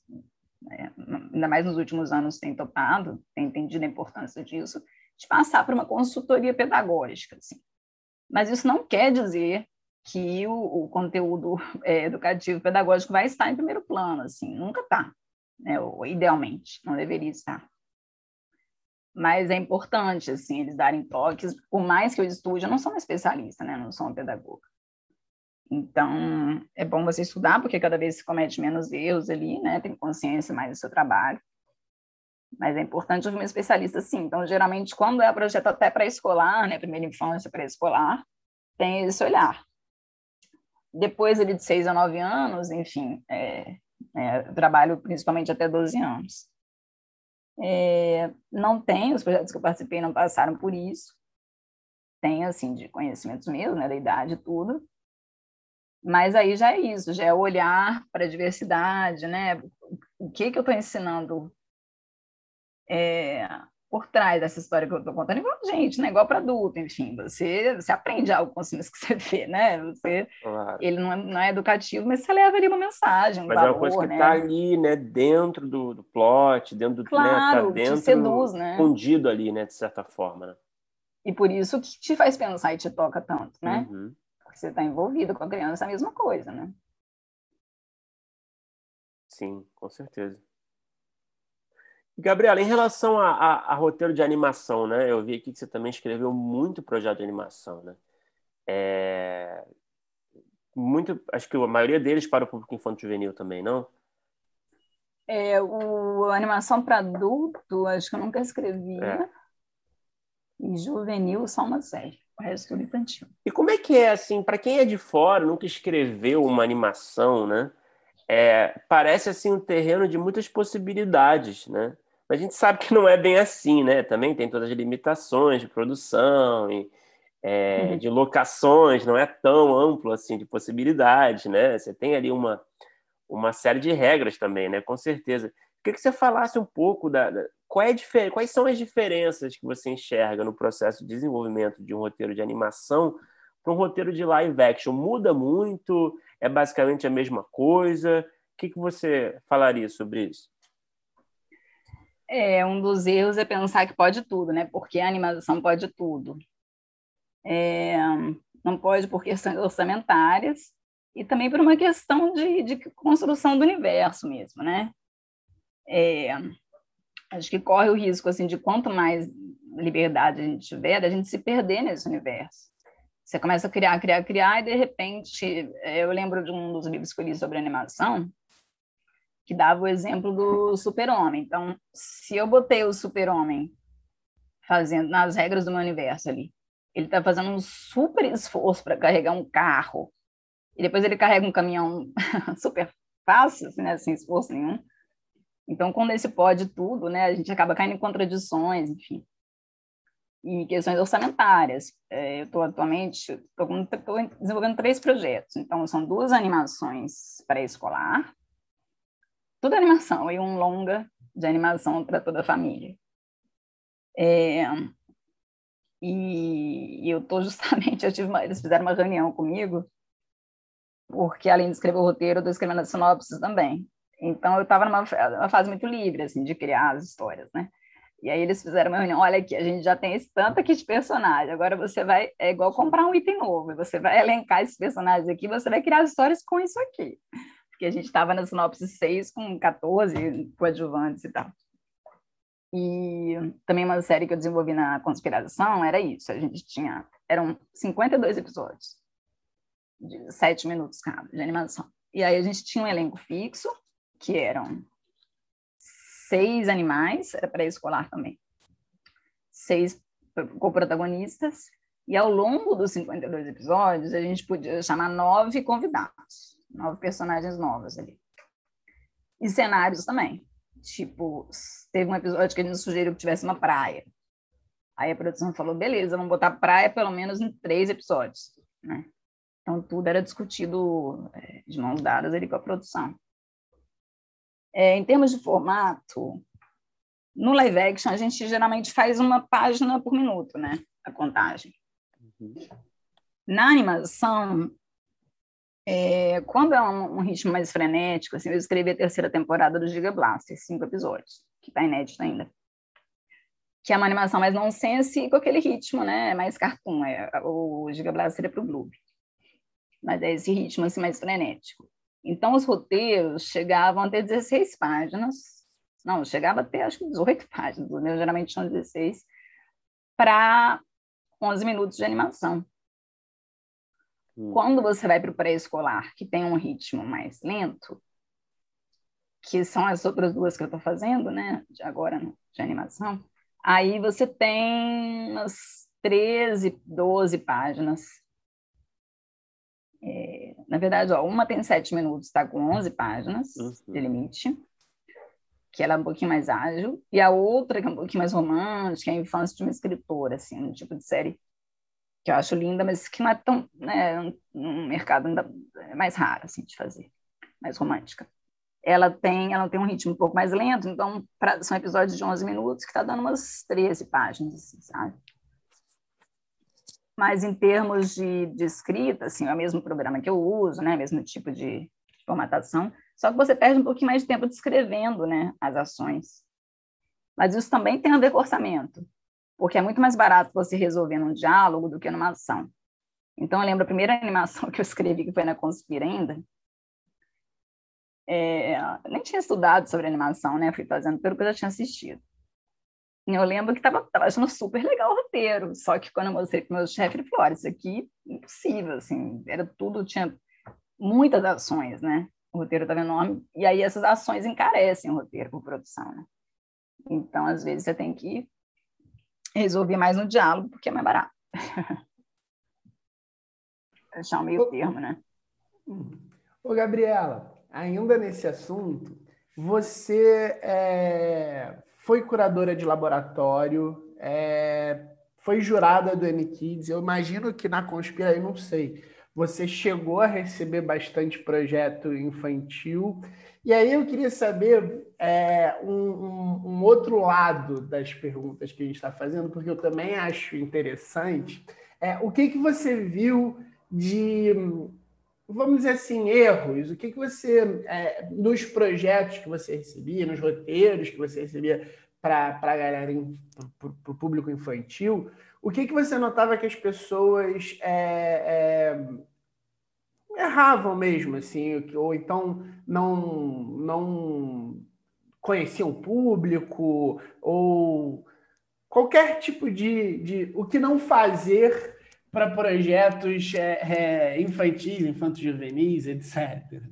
né, ainda mais nos últimos anos, têm topado, têm entendido a importância disso, de passar por uma consultoria pedagógica. Assim. Mas isso não quer dizer que o, o conteúdo é, educativo pedagógico vai estar em primeiro plano, assim, nunca está, né, idealmente, não deveria estar. Mas é importante, assim, eles darem toques, por mais que eu estude, eu não sou uma especialista, né, não sou uma pedagoga. Então, é bom você estudar, porque cada vez se comete menos erros ali, né? Tem consciência mais do seu trabalho. Mas é importante ouvir um especialista, sim. Então, geralmente, quando é projeto até pré-escolar, né? Primeira infância, pré-escolar, tem esse olhar. Depois, ele de 6 a 9 anos, enfim, é, é, trabalho principalmente até 12 anos. É, não tem, os projetos que eu participei não passaram por isso. Tem, assim, de conhecimentos mesmo, né? Da idade e tudo mas aí já é isso, já é olhar para a diversidade, né? O que, que eu estou ensinando é, por trás dessa história que eu estou contando, igual gente, né? igual para adulto, enfim, você, você aprende algo com os filmes que você vê, né? Você, claro. Ele não é, não é educativo, mas você leva ali uma mensagem, um mas valor, é uma coisa que está né? ali, né? Dentro do, do plot, dentro do... Claro, né? tá dentro, te seduz, né? Escondido ali, né? De certa forma, né? E por isso que te faz pensar e te toca tanto, né? Uhum você está envolvido com a criança, a mesma coisa, né? Sim, com certeza. Gabriela, em relação a, a, a, roteiro de animação, né? Eu vi aqui que você também escreveu muito projeto de animação, né? É... Muito, acho que a maioria deles para o público infantil juvenil também, não? É, o animação para adulto, acho que eu nunca escrevi. É. E juvenil, só uma série o resto tudo infantil. E como é que é, assim, para quem é de fora, nunca escreveu uma animação, né? É, parece, assim, um terreno de muitas possibilidades, né? Mas a gente sabe que não é bem assim, né? Também tem todas as limitações de produção e é, uhum. de locações, não é tão amplo, assim, de possibilidades, né? Você tem ali uma, uma série de regras também, né? Com certeza. Queria que você falasse um pouco da, da é quais são as diferenças que você enxerga no processo de desenvolvimento de um roteiro de animação para um roteiro de live action? Muda muito? É basicamente a mesma coisa? O que, que você falaria sobre isso? É, um dos erros é pensar que pode tudo, né? Porque a animação pode tudo. É, não pode por questões orçamentárias e também por uma questão de, de construção do universo mesmo, né? É, acho que corre o risco assim de quanto mais liberdade a gente tiver, da gente se perder nesse universo. Você começa a criar, criar, criar, e de repente, é, eu lembro de um dos livros que eu li sobre animação, que dava o exemplo do super-homem. Então, se eu botei o super-homem fazendo nas regras do meu universo ali, ele está fazendo um super esforço para carregar um carro, e depois ele carrega um caminhão super fácil, assim, né, sem esforço nenhum. Então, quando esse pode tudo, né, a gente acaba caindo em contradições, enfim. E questões orçamentárias. É, eu estou atualmente tô desenvolvendo três projetos. Então, são duas animações pré-escolar, tudo animação, e um longa de animação para toda a família. É, e, e, eu estou justamente, eu tive uma, eles fizeram uma reunião comigo, porque além de escrever o roteiro, eu estou escrevendo as sinopses também. Então eu estava numa, numa fase muito livre, assim, de criar as histórias, né? E aí eles fizeram uma reunião, olha aqui, a gente já tem esse tanto aqui de personagem, agora você vai, é igual comprar um item novo, você vai elencar esses personagens aqui, você vai criar as histórias com isso aqui. Porque a gente estava na sinopse 6 com 14 coadjuvantes e tal. E também uma série que eu desenvolvi na Conspiração era isso, a gente tinha, eram 52 episódios, de 7 minutos cada, de animação. E aí a gente tinha um elenco fixo, que eram seis animais, era pré-escolar também, seis co-protagonistas, e ao longo dos 52 episódios, a gente podia chamar nove convidados, nove personagens novos ali. E cenários também. Tipo, teve um episódio que a gente sugeriu que tivesse uma praia. Aí a produção falou, beleza, vamos botar praia pelo menos em três episódios, né? Então, tudo era discutido é, de mãos dadas ali com a produção. É, em termos de formato, no live action, a gente geralmente faz uma página por minuto, né? A contagem. Uhum. Na animação, é, quando é um, um, ritmo mais frenético, assim, eu escrevi a terceira temporada do Giga Blaster, cinco episódios, que está inédito ainda. Que é uma animação mais nonsense com aquele ritmo, né? Mais cartoon. É, o Giga Blaster é para o Globo. Mas é esse ritmo assim, mais frenético. Então, os roteiros chegavam a ter 16 páginas, não, chegava até acho que 18 páginas, né? geralmente são 16, para 11 minutos de animação. Hum. Quando você vai para o pré-escolar, que tem um ritmo mais lento, que são as outras duas que eu estou fazendo, né, de agora de animação, aí você tem umas 13, 12 páginas é, na verdade, ó, uma tem sete minutos, está com 11 páginas uhum. de limite, que ela é um pouquinho mais ágil, e a outra, que é um pouquinho mais romântica, é a infância de uma escritora, assim, um tipo de série que eu acho linda, mas que não é tão, né, um mercado ainda é mais raro, assim, de fazer, mais romântica. Ela tem, ela tem um ritmo um pouco mais lento, então pra, são episódios de 11 minutos que está dando umas 13 páginas, assim, sabe? Mas em termos de, de escrita, assim, é o mesmo programa que eu uso, né, mesmo tipo de formatação, só que você perde um pouquinho mais de tempo descrevendo, né, as ações. Mas isso também tem a ver com orçamento, porque é muito mais barato você resolver num diálogo do que numa ação. Então, eu lembro a primeira animação que eu escrevi, que foi na Conspira ainda, é, nem tinha estudado sobre animação, né, fui fazendo pelo que eu já tinha assistido. Eu lembro que estava achando super legal o roteiro, só que quando eu mostrei para o meu chefe, ele falou: olha, isso aqui é impossível, assim, era tudo, tinha muitas ações, né? O roteiro estava enorme, e aí essas ações encarecem o roteiro por produção, né? Então, às vezes, você tem que resolver mais no diálogo, porque é mais barato. Deixar um meio termo, né? Ô, Gabriela, ainda nesse assunto, você é, foi curadora de laboratório, é, foi jurada do NKids. Eu imagino que na Conspira, eu não sei, você chegou a receber bastante projeto infantil. E aí eu queria saber é, um, um, um, outro lado das perguntas que a gente está fazendo, porque eu também acho interessante. É, o que, que você viu de, vamos dizer assim, erros? O que, que você, é, nos projetos que você recebia, nos roteiros que você recebia para a galera, para o público infantil, o que, que você notava que as pessoas é, é, erravam mesmo, assim, ou então não, não conheciam o público, ou qualquer tipo de, de o que não fazer para projetos é, é, infantis, infantos juvenis, etc.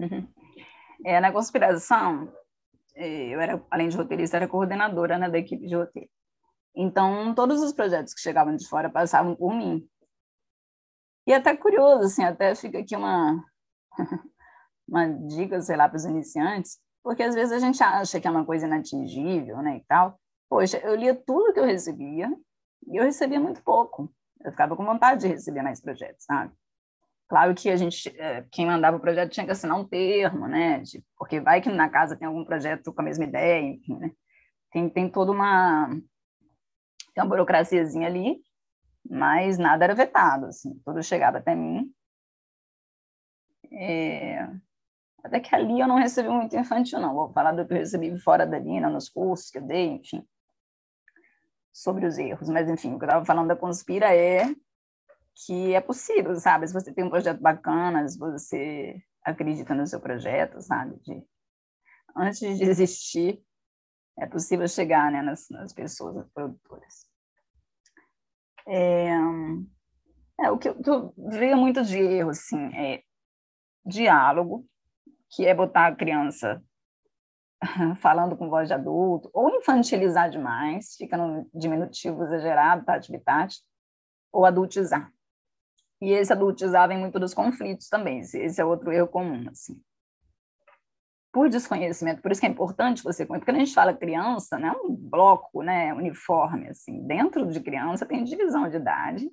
Uhum. É, na conspiração, é, eu era, além de roteirista, era coordenadora né, da equipe de roteiro. Então, todos os projetos que chegavam de fora passavam por mim. E é até curioso, assim, até fica aqui uma, uma dica, sei lá, para os iniciantes, porque às vezes a gente acha que é uma coisa inatingível, né, e tal. Poxa, eu lia tudo que eu recebia e eu recebia muito pouco. Eu ficava com vontade de receber mais projetos, sabe? Claro que a gente, é, quem mandava o projeto tinha que assinar um termo, né? De, porque vai que na casa tem algum projeto com a mesma ideia, enfim, né? Tem, tem toda uma, tem uma burocraciazinha ali, mas nada era vetado, assim, tudo chegava até mim. É, até que ali eu não recebi muito infantil, não. Vou falar do que eu recebi fora da linha, nos cursos que eu dei, enfim, sobre os erros. Mas, enfim, o que eu estava falando da Conspira é que é possível, sabe? Se você tem um projeto bacana, se você acredita no seu projeto, sabe? De, antes de desistir, é possível chegar né, nas, nas pessoas, nas produtoras. É, é, o que eu, eu vejo muito de erro, assim, é diálogo, que é botar a criança falando com voz de adulto, ou infantilizar demais, fica no diminutivo exagerado, tati bitati, ou adultizar. E esse adultizar vem muito dos conflitos também, esse é outro erro comum, assim. Por desconhecimento, por isso que é importante você, porque quando a gente fala criança, né, um bloco, né, uniforme, assim, dentro de criança tem divisão de idade,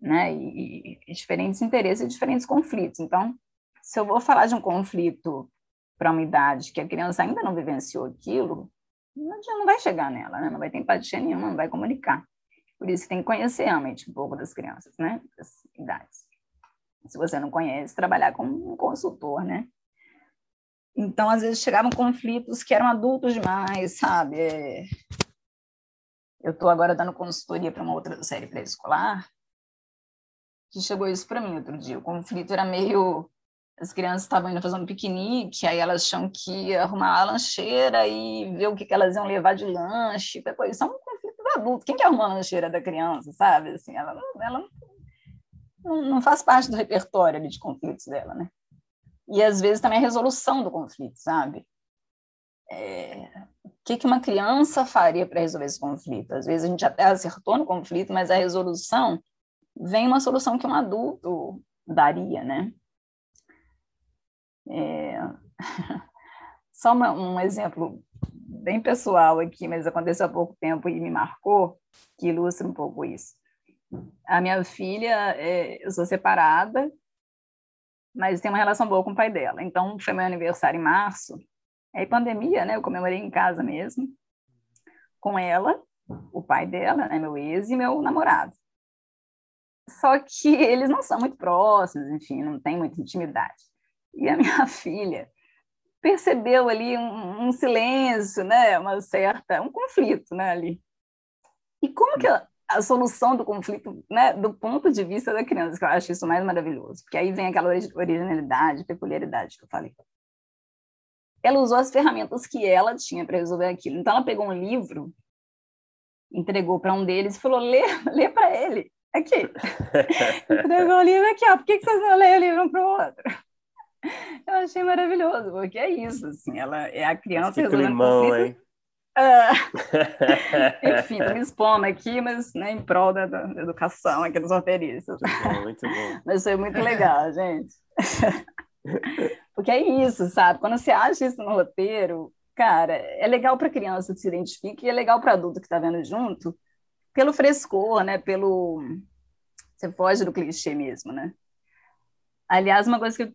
né, e, e diferentes interesses e diferentes conflitos. Então, se eu vou falar de um conflito para uma idade que a criança ainda não vivenciou aquilo, não vai chegar nela, né? não vai ter empatia nenhuma, não vai comunicar. Por isso tem que conhecer realmente um pouco das crianças, né? Das idades. Se você não conhece, trabalhar como um consultor, né? Então, às vezes, chegavam conflitos que eram adultos demais, sabe? É... Eu estou agora dando consultoria para uma outra série pré-escolar, que chegou isso para mim outro dia. O conflito era meio as crianças estavam indo fazer um piquenique, aí elas tinham que arrumar a lancheira e ver o que, que elas iam levar de lanche, coisa. Isso é um conflito do adulto. Quem que arruma a lancheira da criança, sabe? Assim, ela, ela não, não faz parte do repertório ali, de conflitos dela, né? E às vezes também a resolução do conflito, sabe? É, o que, que uma criança faria para resolver esse conflito? Às vezes a gente até acertou no conflito, mas a resolução vem uma solução que um adulto daria, né? É... Só uma, um exemplo bem pessoal aqui, mas aconteceu há pouco tempo e me marcou, que ilustra um pouco isso. A minha filha, é, eu sou separada, mas tem uma relação boa com o pai dela. Então, foi meu aniversário em março, aí pandemia, né? Eu comemorei em casa mesmo, com ela, o pai dela, né, meu ex e meu namorado. Só que eles não são muito próximos, enfim, não tem muita intimidade. E a minha filha percebeu ali um, um silêncio, né, uma certa, um conflito, né, ali. E como que a, a, solução do conflito, né, do ponto de vista da criança, que eu acho isso mais maravilhoso, porque aí vem aquela originalidade, peculiaridade que eu falei. Ela usou as ferramentas que ela tinha para resolver aquilo. Então ela pegou um livro, entregou para um deles e falou: "Lê, lê para ele". Aqui. entregou o livro aqui, ó. Por que, que vocês não leem o livro um para o outro? Eu achei maravilhoso, porque é isso, assim, ela é a criança resolvendo climão, conflito. Hein? Ah, enfim, tô me expondo aqui, mas né, em prol da, da educação aqui dos roteiristas. Muito bom, muito bom. Mas foi muito legal, gente. Porque é isso, sabe? Quando você acha isso no roteiro, cara, é legal para a criança que se identifique e é legal para adulto que está vendo junto, pelo frescor, né? Pelo você foge do clichê mesmo, né? Aliás, uma coisa que,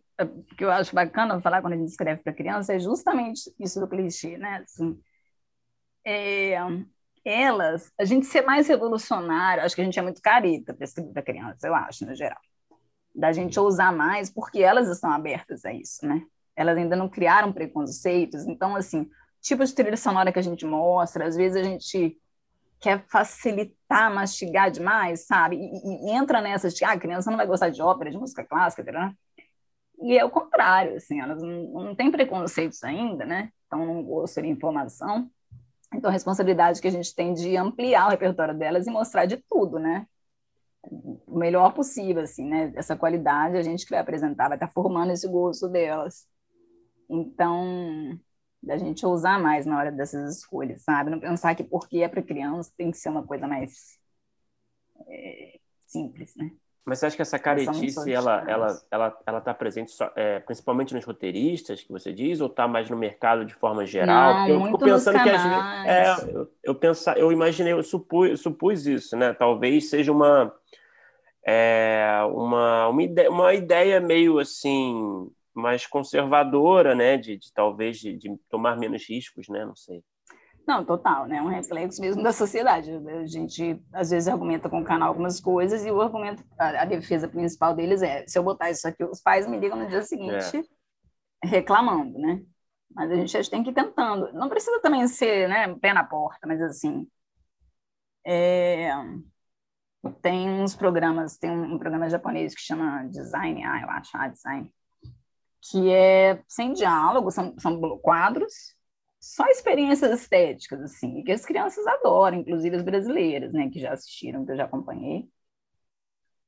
que eu acho bacana falar quando a gente escreve para criança é justamente isso do clichê, né? Assim, é, elas, a gente ser mais revolucionário, acho que a gente é muito careta para escrever para criança, eu acho, no geral. Da gente ousar mais, porque elas estão abertas a isso, né? Elas ainda não criaram preconceitos, então, assim, tipo de trilha sonora que a gente mostra, às vezes a gente quer facilitar, mastigar demais, sabe? E, e entra nessa de, ah, a criança não vai gostar de ópera, de música clássica, né? E é o contrário, assim, elas não, não têm preconceitos ainda, né? Então, não gosto de informação. Então, a responsabilidade que a gente tem de ampliar o repertório delas e mostrar de tudo, né? O melhor possível, assim, né? Essa qualidade a gente que vai apresentar, vai estar formando esse gosto delas. Então, da gente ousar mais na hora dessas escolhas, sabe? Não pensar que porque é para criança tem que ser uma coisa mais é, simples, né? Mas você acha que essa caretice, ela, ela, ela, ela está presente só, é, principalmente nos roteiristas, que você diz, ou está mais no mercado de forma geral? Não, eu muito fico pensando que vezes, é, eu, eu, pensa, eu imaginei, eu supus, supus isso, né? Talvez seja uma é, uma, uma, ideia, uma ideia meio assim mais conservadora, né, de, de talvez de, de, tomar menos riscos, né, não sei. Não, total, né, um reflexo mesmo da sociedade. A gente às vezes argumenta com o canal algumas coisas e o argumento, a, a defesa principal deles é, se eu botar isso aqui, os pais me ligam no dia seguinte é. reclamando, né? Mas a gente, a gente tem que ir tentando. Não precisa também ser, né, pé na porta, mas assim, é, tem uns programas, tem um programa japonês que chama Design, ah, eu acho, ah, Design, que é sem diálogo, são, são quadros, só experiências estéticas, assim, que as crianças adoram, inclusive as brasileiras, né, que já assistiram, que eu já acompanhei.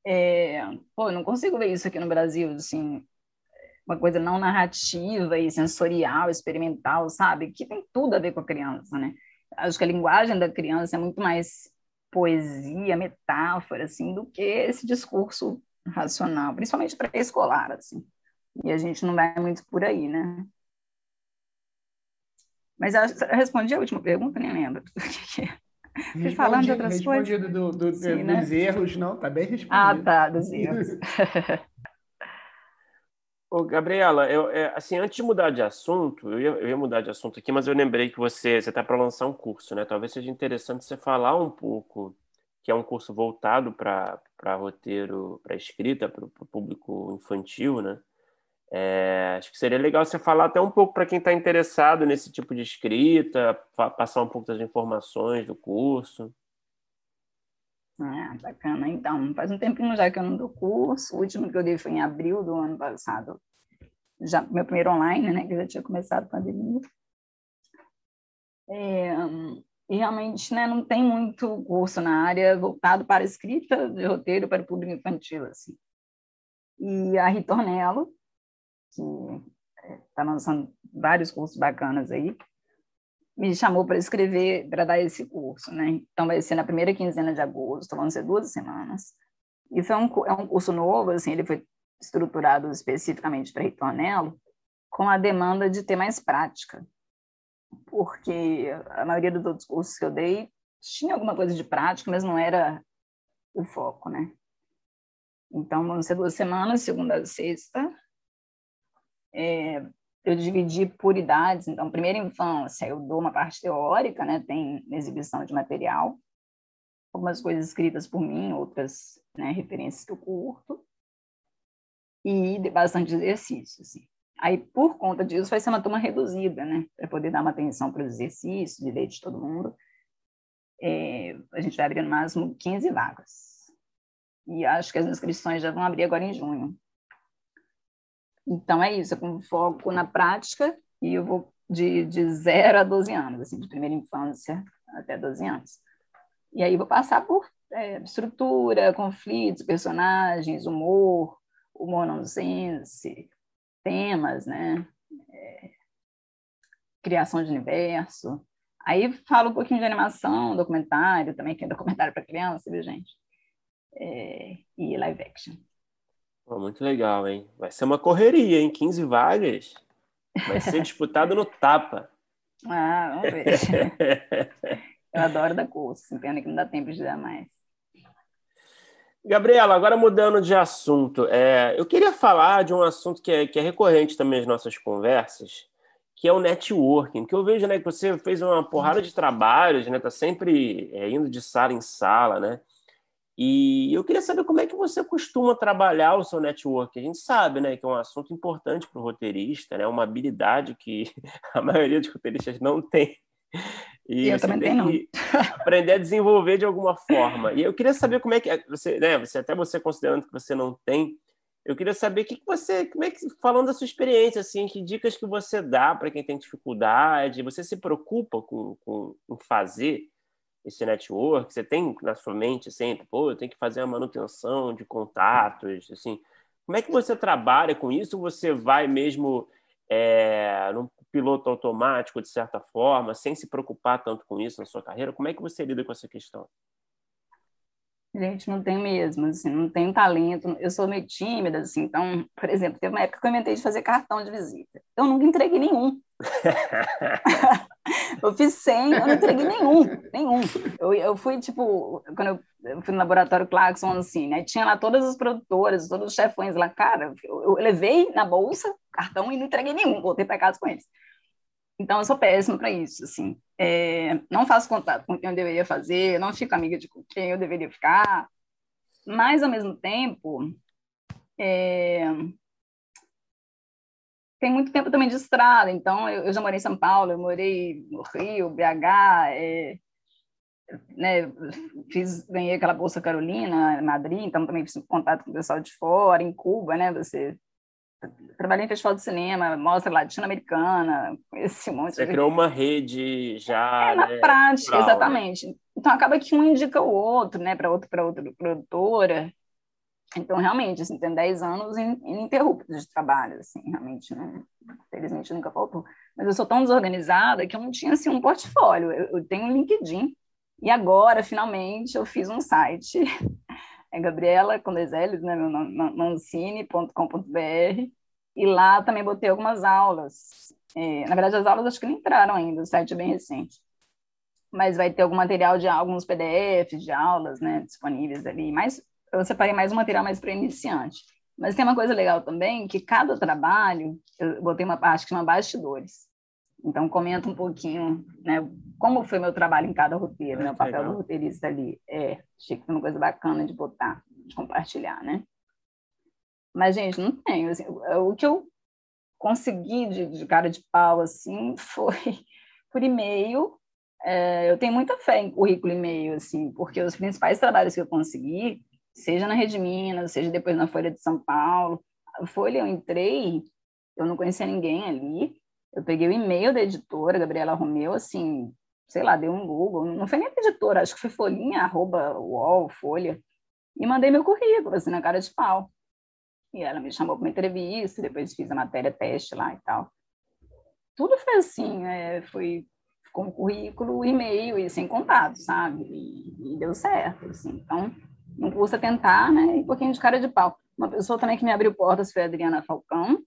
É, pô, eu não consigo ver isso aqui no Brasil, assim, uma coisa não narrativa e sensorial, experimental, sabe? Que tem tudo a ver com a criança, né? Acho que a linguagem da criança é muito mais poesia, metáfora, assim, do que esse discurso racional, principalmente para escolar, assim. E a gente não vai muito por aí, né? Mas eu respondi a última pergunta, nem lembro. Respondi, falando de outras coisas. Do, do, Sim, do, né? dos erros, não, tá bem respondido. Ah, tá, dos erros. Ô, Gabriela, eu, é, assim, antes de mudar de assunto, eu ia, eu ia, mudar de assunto aqui, mas eu lembrei que você está para lançar um curso, né? Talvez seja interessante você falar um pouco, que é um curso voltado para roteiro, para escrita, para o público infantil, né? É, acho que seria legal você falar até um pouco para quem está interessado nesse tipo de escrita, passar um pouco das informações do curso. Ah, bacana. Então, faz um tempinho já que eu não dou curso. O último que eu dei foi em abril do ano passado. Já, meu primeiro online, né? Que já tinha começado a pandemia. É, e realmente né, não tem muito curso na área voltado para escrita de roteiro para o público infantil. Assim. E a Ritornello, que está é, lançando vários cursos bacanas aí, me chamou para escrever, para dar esse curso, né? Então vai ser na primeira quinzena de agosto, vão ser duas semanas. E foi um, é um curso novo, assim, ele foi estruturado especificamente para Ritornello, com a demanda de ter mais prática, porque a maioria dos outros cursos que eu dei tinha alguma coisa de prática, mas não era o foco, né? Então vão ser duas semanas, segunda a sexta. É, eu dividi por idades, então, primeira infância, eu dou uma parte teórica, né, tem exibição de material, algumas coisas escritas por mim, outras né, referências que eu curto, e bastante exercício, assim. Aí, por conta disso, vai ser uma turma reduzida, né, para poder dar uma atenção para os exercícios, direito de todo mundo. É, a gente vai abrir no máximo 15 vagas. E acho que as inscrições já vão abrir agora em junho. Então, é isso, é com foco na prática, e eu vou de, de 0 a 12 anos, assim, de primeira infância até 12 anos. E aí vou passar por é, estrutura, conflitos, personagens, humor, humor nonsense, temas, né? É, criação de universo. Aí falo um pouquinho de animação, documentário também, que é documentário para criança, viu, gente? É, e live action. Oh, muito legal, hein? Vai ser uma correria, hein? 15 vagas. Vai ser disputado no tapa. Ah, vamos ver. Eu adoro dar curso, pena que não dá tempo de dar mais. Gabriela, agora mudando de assunto, é, eu queria falar de um assunto que é, que é recorrente também nas nossas conversas, que é o networking, que eu vejo né, que você fez uma porrada de trabalhos, né, tá sempre é, indo de sala em sala, né? E eu queria saber como é que você costuma trabalhar o seu network. A gente sabe, né, que é um assunto importante para o roteirista, né, uma habilidade que a maioria dos roteiristas não tem. E eu também tenho. Que aprender a desenvolver de alguma forma. E eu queria saber como é que é, você, né, você até você considerando que você não tem, eu queria saber o que, que você, como é que falando da sua experiência, assim, que dicas que você dá para quem tem dificuldade, você se preocupa com, com, com fazer esse network? Você tem na sua mente sempre, pô, eu tenho que fazer a manutenção de contatos, assim. Como é que você trabalha com isso? Você vai mesmo é, num piloto automático, de certa forma, sem se preocupar tanto com isso na sua carreira? Como é que você lida com essa questão? Gente, não tenho mesmo, assim, não tenho talento, eu sou meio tímida, assim, então, por exemplo, teve uma época que eu inventei de fazer cartão de visita. Eu nunca entreguei nenhum. eu fiz 100, eu não entreguei nenhum, nenhum. Eu, eu fui, tipo, quando eu, eu fui no laboratório Clarkson, assim, né, tinha lá todas as produtoras, todos os chefões lá, cara, eu, eu levei na bolsa cartão e não entreguei nenhum, voltei para casa com eles. Então, eu sou péssima para isso, assim. É, não faço contato com quem eu deveria fazer, não fico amiga de quem eu deveria ficar, mas, ao mesmo tempo, é, tem muito tempo também de estrada, então eu, eu, já morei em São Paulo, eu morei no Rio, BH, é, né, fiz, ganhei aquela Bolsa Carolina, Madrid, então também fiz contato com o pessoal de fora, em Cuba, né, você trabalhei em festival de cinema, mostra latino-americana, esse monte Você de... criou uma rede já. É, na né, prática, né? exatamente. Então acaba que um indica o outro, né, para outro, para outra produtora. Então, realmente, assim, tem 10 anos ininterruptos de trabalho, assim, realmente, não, felizmente nunca faltou. Mas eu sou tão desorganizada que eu não tinha, assim, um portfólio. Eu, eu tenho um LinkedIn, e agora, finalmente, eu fiz um site é Gabriela com dois L's, né, meu mancini.com.br, e lá também botei algumas aulas. É, na verdade, as aulas acho que não entraram ainda, o site é bem recente. Mas vai ter algum material de alguns PDFs de aulas, né, disponíveis ali. Mas eu separei mais um material mais para iniciante. Mas tem uma coisa legal também, que cada trabalho, eu botei uma parte que chama bastidores. Então, comenta um pouquinho, né, como foi meu trabalho em cada roteiro, né, o papel Legal. do roteirista ali. É, achei que foi uma coisa bacana de botar, de compartilhar, né? Mas, gente, não tenho. Assim, o o que eu consegui de, de cara de pau, assim, foi por e-mail. É, eu tenho muita fé em currículo e-mail, assim, porque os principais trabalhos que eu consegui, seja na Rede Minas, seja depois na Folha de São Paulo, a Folha eu entrei, eu não conhecia ninguém ali, eu peguei o e-mail da editora, Gabriela Romeu, assim, sei lá, dei um Google, não foi nem editora, acho que foi folhinha, arroba, UOL, Folha, e mandei meu currículo, assim, na cara de pau. E ela me chamou para uma entrevista, depois fiz a matéria teste lá e tal. Tudo foi assim, é, foi com currículo, e-mail e sem contato, sabe? E, e deu certo, assim. Então, não custa tentar, né? E um pouquinho de cara de pau. Uma pessoa também que me abriu portas foi a Adriana Falcão,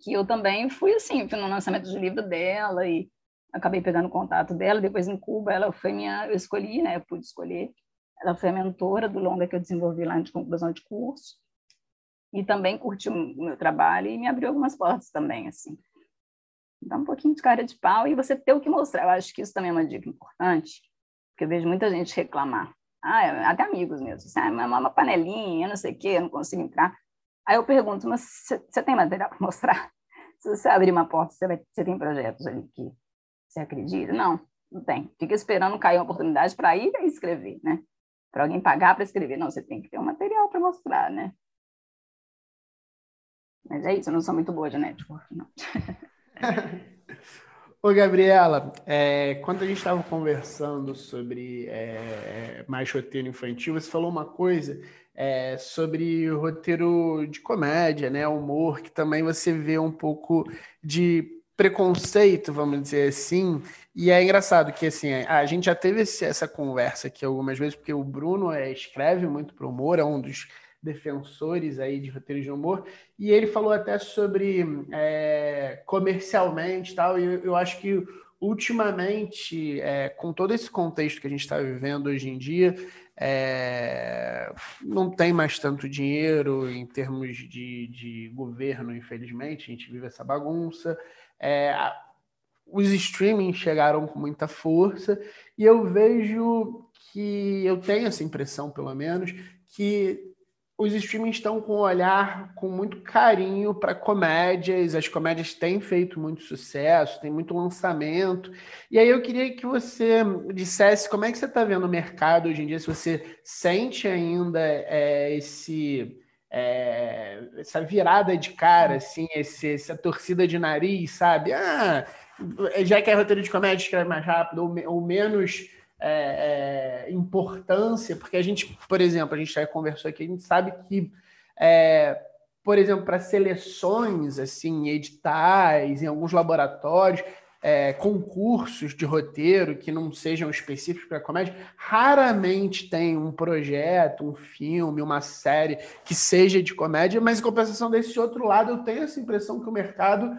que eu também fui assim, fui no lançamento do livro dela e acabei pegando contato dela. Depois em Cuba, ela foi minha, eu escolhi, né? Eu pude escolher. Ela foi a mentora do longa que eu desenvolvi lá de conclusão de curso e também curtiu o meu trabalho e me abriu algumas portas também, assim. Dá um pouquinho de cara de pau e você ter o que mostrar. Eu acho que isso também é uma dica importante, porque eu vejo muita gente reclamar. Ah, até amigos mesmo. Assim, ah, é uma panelinha, não sei o quê, eu não consigo entrar. Aí eu pergunto, mas você tem material para mostrar? Se você abrir uma porta, você, vai, você tem projetos ali que você acredita? Não, não tem. Fica esperando cair uma oportunidade para ir e escrever, né? Para alguém pagar para escrever. Não, você tem que ter um material para mostrar, né? Mas é isso, eu não sou muito boa de network, não. Ô, Gabriela, é, quando a gente estava conversando sobre é, mais roteiro infantil, você falou uma coisa é, sobre roteiro de comédia, né? Humor, que também você vê um pouco de preconceito, vamos dizer assim. E é engraçado que assim, a gente já teve esse, essa conversa aqui algumas vezes, porque o Bruno é, escreve muito para o humor, é um dos defensores aí de roteiro de humor, e ele falou até sobre é, comercialmente tal, e eu, eu acho que ultimamente, é, com todo esse contexto que a gente está vivendo hoje em dia, é, não tem mais tanto dinheiro em termos de, de, governo, infelizmente, a gente vive essa bagunça. É, os streamings chegaram com muita força, e eu vejo que eu tenho essa impressão, pelo menos, que os streamings estão com um olhar com muito carinho para comédias, as comédias têm feito muito sucesso, tem muito lançamento. E aí eu queria que você dissesse como é que você está vendo o mercado hoje em dia, se você sente ainda é, esse. É, essa virada de cara, assim, esse, essa torcida de nariz, sabe? Ah, já que é roteiro de comédia, escreve mais rápido, ou, ou menos é, é, importância, porque a gente, por exemplo, a gente já conversou aqui, a gente sabe que, é, por exemplo, para seleções assim, editais, em alguns laboratórios, é, concursos de roteiro que não sejam específicos para comédia, raramente tem um projeto, um filme, uma série que seja de comédia, mas em compensação desse outro lado, eu tenho essa impressão que o mercado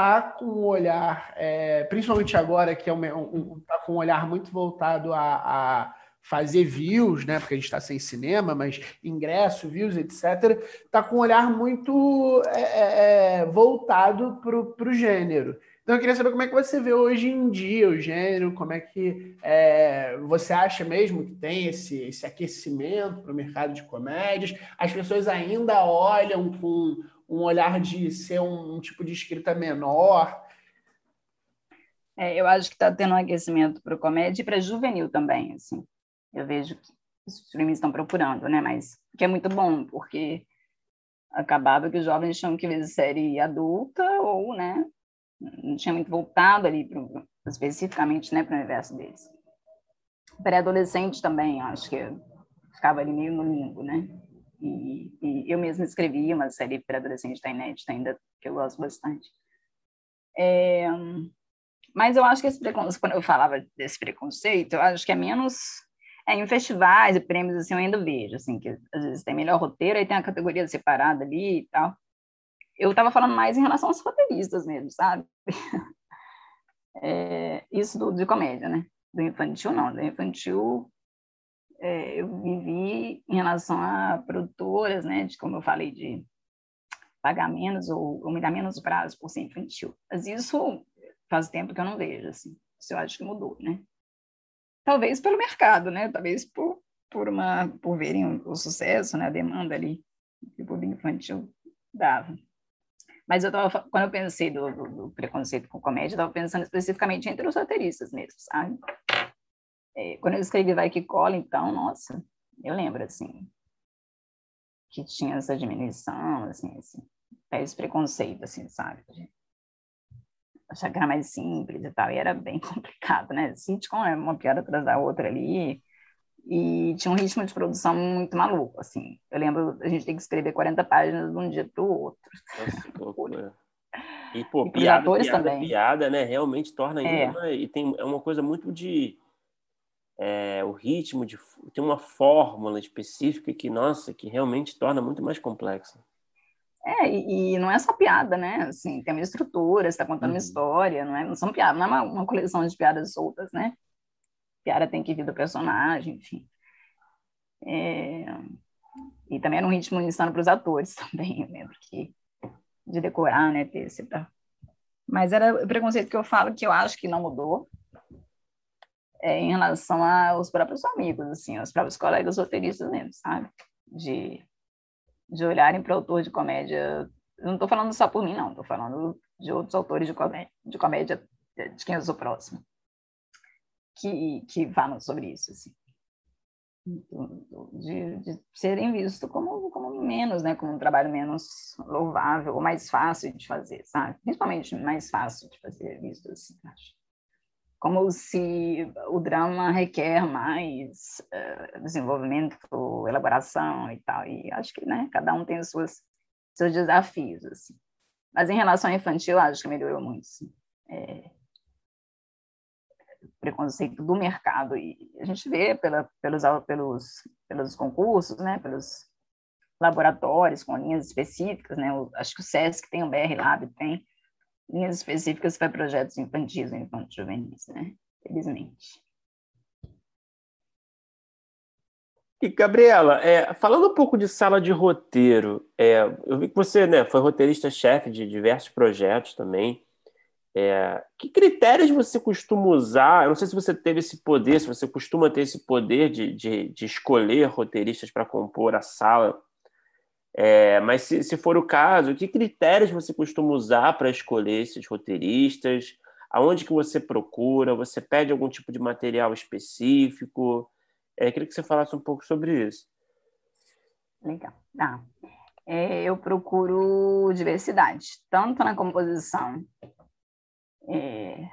tá com um olhar, é, principalmente agora que é um, um, tá com um olhar muito voltado a, a fazer views, né? Porque a gente está sem cinema, mas ingresso, views, etc. Tá com um olhar muito é, é, é voltado para o gênero. Então eu queria saber como é que você vê hoje em dia o gênero, como é que é, você acha mesmo que tem esse, esse aquecimento para o mercado de comédias? As pessoas ainda olham com um olhar de ser um, um tipo de escrita menor? É, eu acho que está tendo um aquecimento para comédia e para juvenil também, assim. Eu vejo que os filmes estão procurando, né? Mas que é muito bom, porque acabava que os jovens tinham que ver série adulta ou, né, não tinha muito voltado ali pro, especificamente né, para o universo deles. Pré-adolescente também, acho que ficava ali meio no limbo, né? E, e eu mesma escrevi uma série pré-adolescente da inédita ainda, que eu gosto bastante. É, mas eu acho que esse preconceito, quando eu falava desse preconceito, eu acho que é menos é, em festivais e prêmios, assim, eu ainda vejo, assim, que às vezes tem melhor roteiro, aí tem a categoria separada ali e tal eu estava falando mais em relação aos roteiristas mesmo, sabe? É, isso do, de comédia, né? Do infantil, não. Do infantil, é, eu vivi em relação a produtoras, né? De como eu falei, de pagar menos ou, ou me dar menos prazo por ser infantil. Mas isso faz tempo que eu não vejo, assim. Isso eu acho que mudou, né? Talvez pelo mercado, né? Talvez por, por, uma, por verem o, o sucesso, né? A demanda ali que o público infantil dava. Mas eu tava, quando eu pensei do, do, do preconceito com comédia, eu estava pensando especificamente entre os roteiristas mesmo, sabe? É, quando eu escrevi Vai Que Cola, então, nossa, eu lembro, assim, que tinha essa diminuição, assim, assim esse preconceito, assim, sabe? De achar que era mais simples e tal, e era bem complicado, né? Sitcom é uma piada atrás da outra ali, e tinha um ritmo de produção muito maluco, assim. Eu lembro, a gente tem que escrever 40 páginas de um dia para o outro. Nossa, louco, é. E, pô, e piada, piada, também. piada, né? Realmente torna ainda é. uma, e tem é uma coisa muito de é, o ritmo de tem uma fórmula específica que nossa, que realmente torna muito mais complexa. É, e, e não é só piada, né? Assim, tem uma estrutura, está contando uhum. uma história, não é? Não são piadas, não é uma, uma coleção de piadas soltas, né? piada tem que vir do personagem, enfim. É... E também era um ritmo insano para os atores também, eu lembro que de decorar, né, tá. Mas era o preconceito que eu falo que eu acho que não mudou é, em relação aos próprios amigos, assim, aos próprios colegas roteiristas mesmo, sabe? De, de olharem para o autor de comédia. Não estou falando só por mim, não, estou falando de outros autores de comédia, de comédia de quem eu sou próximo que, que falam sobre isso, assim. De, de, serem vistos como, como menos, né, como um trabalho menos louvável ou mais fácil de fazer, sabe? Principalmente mais fácil de fazer visto assim, acho. Como se o drama requer mais uh, desenvolvimento, elaboração e tal. E acho que, né, cada um tem os seus, seus desafios, assim. Mas em relação ao infantil, acho que melhorou muito, sim. É, preconceito do mercado. E a gente vê pela, pelos, pelos, pelos concursos, né, pelos laboratórios com linhas específicas, né, acho que o SESC tem, o BR Lab tem, linhas específicas para projetos infantis e infantos juvenis, né, felizmente. E, Gabriela, é, falando um pouco de sala de roteiro, é, eu vi que você né, foi roteirista-chefe de diversos projetos também. É, que critérios você costuma usar? Eu não sei se você teve esse poder, se você costuma ter esse poder de, de, de escolher roteiristas para compor a sala. É, mas se, se for o caso, que critérios você costuma usar para escolher esses roteiristas? Aonde que você procura? Você pede algum tipo de material específico? É, queria que você falasse um pouco sobre isso. Legal. Tá. É, eu procuro diversidade, tanto na composição é,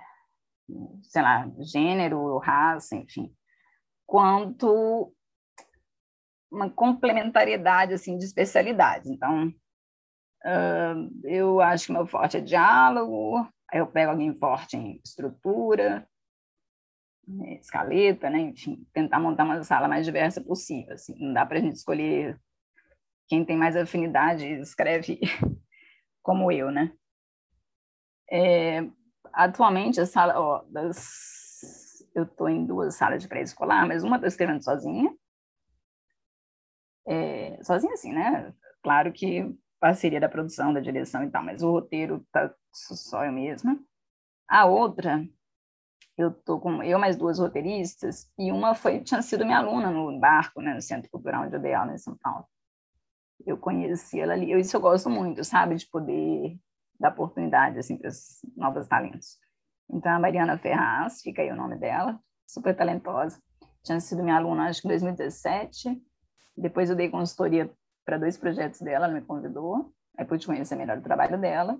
sei lá, gênero, raça, enfim, quanto uma complementariedade assim de especialidades. Então, uh, eu acho que meu forte é diálogo, Aí eu pego alguém forte em estrutura, escaleta, né? Enfim, tentar montar uma sala mais diversa possível. Assim. Não dá para a gente escolher quem tem mais afinidade escreve como eu, né? É, atualmente, a sala, ó, das, eu estou em duas salas de pré-escolar, mas uma estou escrevendo sozinha. É, sozinha assim, né? Claro que parceria da produção, da direção e tal, mas o roteiro tá só eu mesma. A outra, eu tô com eu mais duas roteiristas e uma foi tinha sido minha aluna no barco, né, no Centro Cultural dei aula em São Paulo. Eu conheci ela ali, eu, isso eu gosto muito, sabe, de poder dar oportunidade assim para os novos talentos. Então a Mariana Ferraz, fica aí o nome dela, super talentosa. Tinha sido minha aluna acho que em 2017. Depois eu dei consultoria para dois projetos dela, ela me convidou, aí pude conhecer melhor o trabalho dela,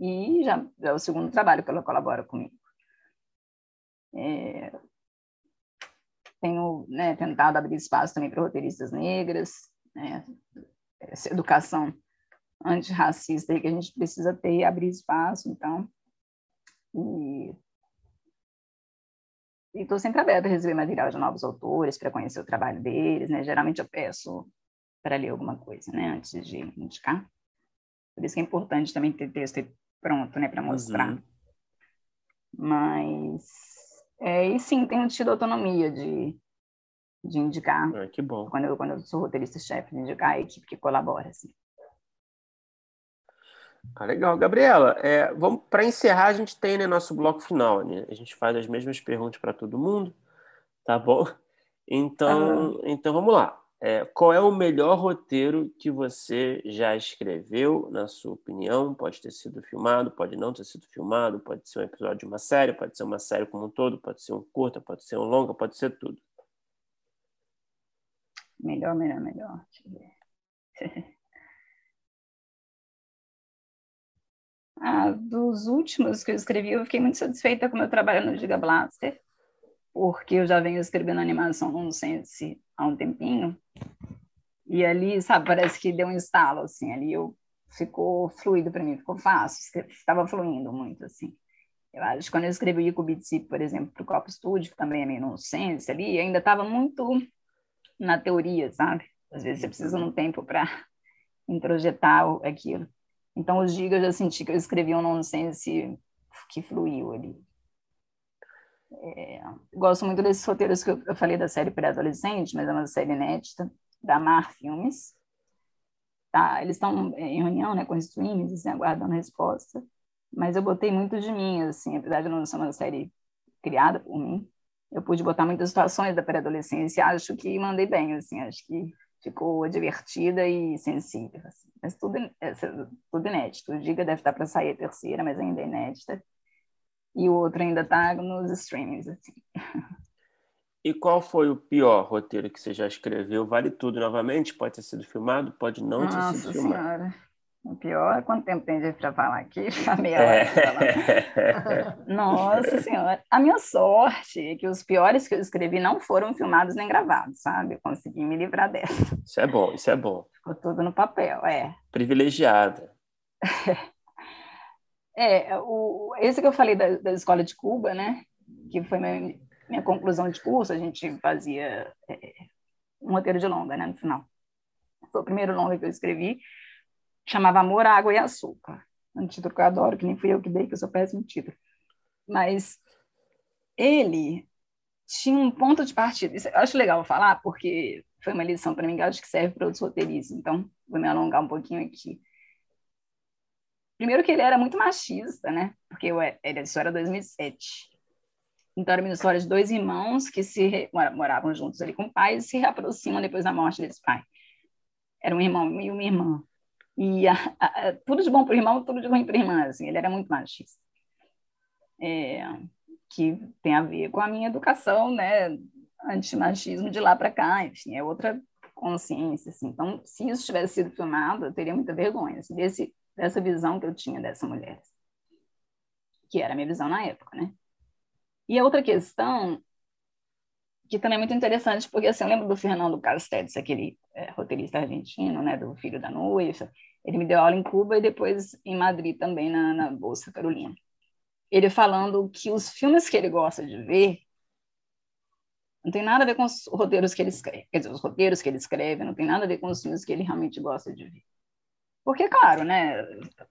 e já, já é o segundo trabalho que ela colabora comigo. É, tenho né, tentado abrir espaço também para roteiristas negras, né, essa educação antirracista que a gente precisa ter abrir espaço, então. E estou sempre aberta a receber material de novos autores para conhecer o trabalho deles, né? Geralmente eu peço para ler alguma coisa, né, antes de indicar. Por isso que é importante também ter texto pronto, né, para mostrar. Uhum. Mas, é, e sim, tenho tido autonomia de, de indicar. Ah, que bom. Quando eu, quando eu sou roteirista-chefe, de indicar a equipe que colabora, assim. Ah, legal. Gabriela, é, vamos para encerrar, a gente tem né, nosso bloco final. Né? A gente faz as mesmas perguntas para todo mundo, tá bom? Então, então vamos lá. É, qual é o melhor roteiro que você já escreveu, na sua opinião? Pode ter sido filmado, pode não ter sido filmado, pode ser um episódio de uma série, pode ser uma série como um todo, pode ser um curta, pode ser um longa, pode ser tudo. Melhor, melhor, melhor. Deixa eu ver. ah, dos últimos que eu escrevi, eu fiquei muito satisfeita com o meu trabalho no Giga Blaster, porque eu já venho escrevendo animação no Sense há um tempinho, e ali, sabe, parece que deu um estalo, assim, ali eu ficou fluido para mim, ficou fácil, estava fluindo muito, assim. Eu acho que quando eu escrevi o Kubitsi, por exemplo, para o Copo Studio, que também é meio nonsense ali, ainda estava muito na teoria, sabe? Às vezes você precisa de um tempo para introjetar aquilo. Então, os gigas eu já senti que eu escrevi um nonsense que fluiu ali. É, gosto muito desses roteiros que eu, eu falei da série pré-adolescente, mas é uma série inédita da Mar Filmes. Tá, eles estão é, em reunião né, com os streams, assim, aguardando resposta. Mas eu botei muito de mim, assim, apesar de não ser uma série criada por mim, eu pude botar muitas situações da pré-adolescência. Acho que mandei bem, assim, acho que ficou divertida e sensível. Assim. Mas tudo, é, tudo inédito. O Giga deve estar para sair a terceira, mas ainda é inédita. E o outro ainda está nos streamings. Assim. E qual foi o pior roteiro que você já escreveu? Vale tudo novamente? Pode ter sido filmado, pode não Nossa ter sido filmado. O pior é quanto tempo tem para falar aqui? A meia é. Nossa Senhora. A minha sorte é que os piores que eu escrevi não foram filmados nem gravados, sabe? Eu consegui me livrar dessa. Isso é bom, isso é bom. Ficou tudo no papel, é. Privilegiada. É, o, esse que eu falei da, da escola de Cuba, né? Que foi meu, minha conclusão de curso, a gente fazia é, um roteiro de longa, né, no final. Foi o primeiro longa que eu escrevi, chamava Amor, Água e Açúcar. Um título que eu adoro, que nem fui eu que dei, que eu sou péssimo título. Mas ele tinha um ponto de partida. Isso eu acho legal falar, porque foi uma lição para mim que acho que serve para outros roteiristas. Então, vou me alongar um pouquinho aqui. Primeiro que ele era muito machista, né? Porque eu, ele, isso era 2007. Então, era uma história de dois irmãos que se moravam juntos ali com o pai e se reaproximam depois da morte desse pai. Era um irmão e uma irmã. E a, a, tudo de bom para o irmão, tudo de ruim para a irmã. Assim, ele era muito machista. É, que tem a ver com a minha educação, né? Antimachismo de lá para cá, enfim, é outra consciência. Assim. Então, se isso tivesse sido filmado, eu teria muita vergonha assim, desse, dessa visão que eu tinha dessa mulher, que era a minha visão na época, né? E a outra questão, que também é muito interessante, porque assim, eu lembro do Fernando Castells, aquele é, roteirista argentino, né, do Filho da Noiva, Ele me deu aula em Cuba e depois em Madrid também, na, na Bolsa Carolina. Ele falando que os filmes que ele gosta de ver não tem nada a ver com os roteiros que ele escreve, quer dizer, os roteiros que ele escreve, não tem nada a ver com os filmes que ele realmente gosta de ver. Porque, claro, né,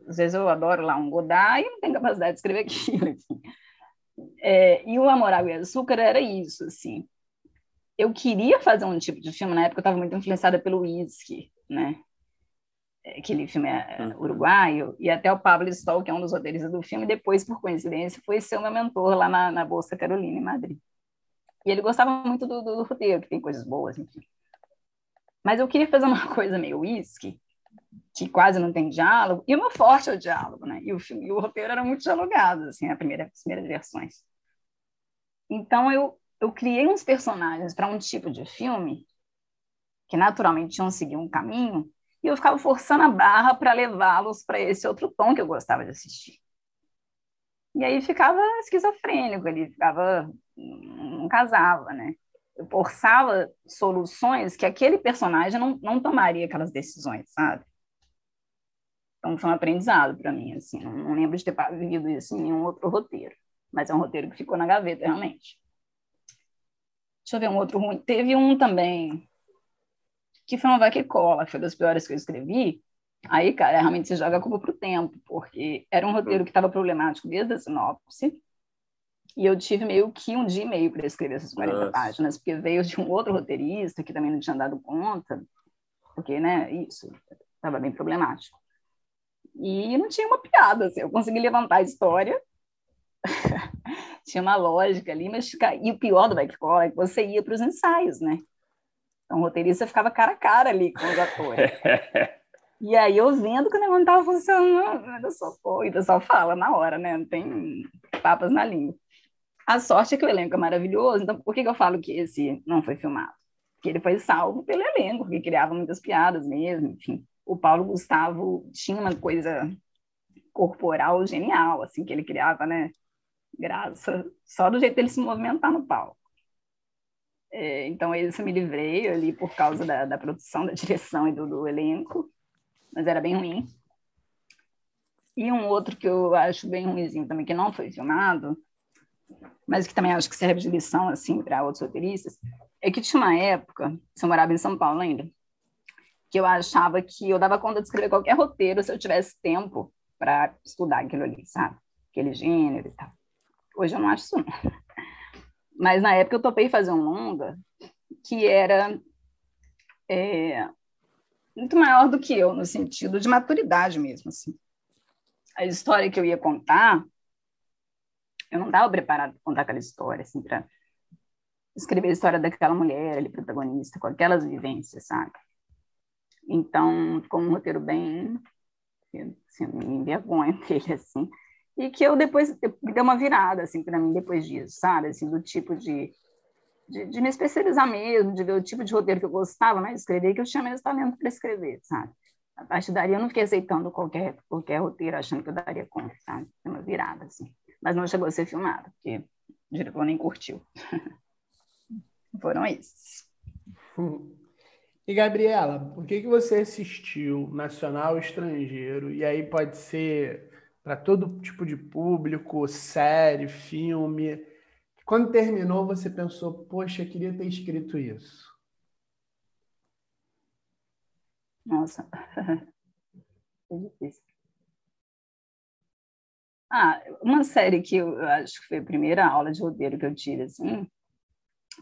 às vezes eu adoro lá um Godard e não tenho capacidade de escrever aquilo. É, e o Amor, Água e Açúcar era isso, assim. Eu queria fazer um tipo de filme, na época eu estava muito influenciada pelo Whisky, né? Aquele filme é, é uhum. uruguaio, e até o Pablo Stoll, que é um dos roteiristas do filme, depois, por coincidência, foi ser o meu mentor lá na, na Bolsa Carolina, em Madrid. E ele gostava muito do, do, do roteiro, que tem coisas boas, enfim. Mas eu queria fazer uma coisa meio whisky, que quase não tem diálogo, e o meu forte é o diálogo, né? E o, filme, e o roteiro era muito dialogado, assim, as primeiras versões. Então, eu, eu criei uns personagens para um tipo de filme que naturalmente iam seguir um caminho, e eu ficava forçando a barra para levá-los para esse outro tom que eu gostava de assistir. E aí ficava esquizofrênico, ele ficava não casava, né? Eu forçava soluções que aquele personagem não, não tomaria aquelas decisões, sabe? Então foi um aprendizado para mim, assim. Não, não, lembro de ter vivido isso em nenhum outro roteiro, mas é um roteiro que ficou na gaveta, realmente. Deixa eu ver um outro ruim. Teve um também que foi uma vaca e cola, foi das piores que eu escrevi. Aí, cara, realmente você joga a culpa pro tempo, porque era um roteiro que estava problemático desde a sinopse e eu tive meio que um dia e meio para escrever essas 40 Nossa. páginas, porque veio de um outro roteirista que também não tinha dado conta, porque, né, isso estava bem problemático. E não tinha uma piada, assim, eu consegui levantar a história, tinha uma lógica ali, mas e o pior do Call é que você ia para os ensaios, né? Então o roteirista ficava cara a cara ali com os atores. E aí eu vendo que o negócio não estava funcionando, eu só, pô, e pessoal fala na hora, né? Não tem papas na língua. A sorte é que o elenco é maravilhoso, então por que, que eu falo que esse não foi filmado? Porque ele foi salvo pelo elenco, que criava muitas piadas mesmo, enfim. O Paulo Gustavo tinha uma coisa corporal genial, assim, que ele criava, né? Graça, só do jeito dele se movimentar no palco. É, então, isso me livrei ali por causa da, da produção, da direção e do, do elenco, mas era bem ruim. E um outro que eu acho bem ruimzinho também, que não foi filmado, mas que também acho que serve de lição assim para outros roteiristas, é que tinha uma época, se eu morava em São Paulo ainda, que eu achava que eu dava conta de escrever qualquer roteiro se eu tivesse tempo para estudar aquilo ali, sabe? Aquele gênero e tal. Hoje eu não acho isso não. Mas na época eu topei fazer um longa que era é, muito maior do que eu, no sentido de maturidade mesmo, assim. A história que eu ia contar eu não estava preparada para contar aquela história, assim, para escrever a história daquela mulher ali, protagonista, com aquelas vivências, sabe? Então, ficou um roteiro bem. Assim, me envergonha dele, assim. E que eu depois deu uma virada, assim, para mim, depois disso, sabe? Assim, do tipo de, de, de, me especializar mesmo, de ver o tipo de roteiro que eu gostava mais de escrever, que eu tinha menos talento para escrever, sabe? A partir daí, eu não fiquei aceitando qualquer, qualquer roteiro, achando que eu daria conta, sabe? Deu uma virada, assim mas não chegou a ser filmado, porque o diretor nem curtiu. Foram esses. E Gabriela, por que, que você assistiu nacional estrangeiro? E aí pode ser para todo tipo de público, série, filme. Quando terminou, você pensou, poxa, queria ter escrito isso. Nossa, é difícil. Ah, uma série que eu acho que foi a primeira aula de roteiro que eu tive, assim,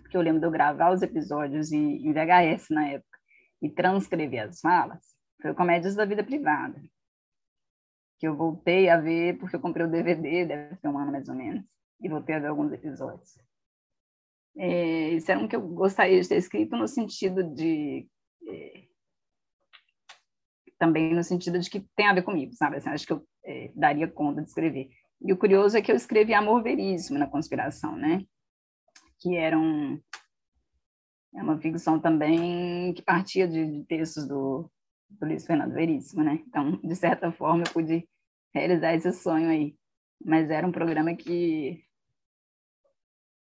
que eu lembro de eu gravar os episódios em, VHS na época e transcrever as falas, foi Comédias da Vida Privada, que eu voltei a ver porque eu comprei o DVD, deve ter um ano mais ou menos, e voltei a ver alguns episódios. É, isso era um que eu gostaria de ter escrito no sentido de é, também no sentido de que tem a ver comigo, sabe? Assim, acho que eu é, daria conta de escrever. E o curioso é que eu escrevi Amor Veríssimo na Conspiração, né? Que era um, é uma ficção também que partia de, de textos do, do Luiz Fernando Veríssimo, né? Então, de certa forma, eu pude realizar esse sonho aí. Mas era um programa que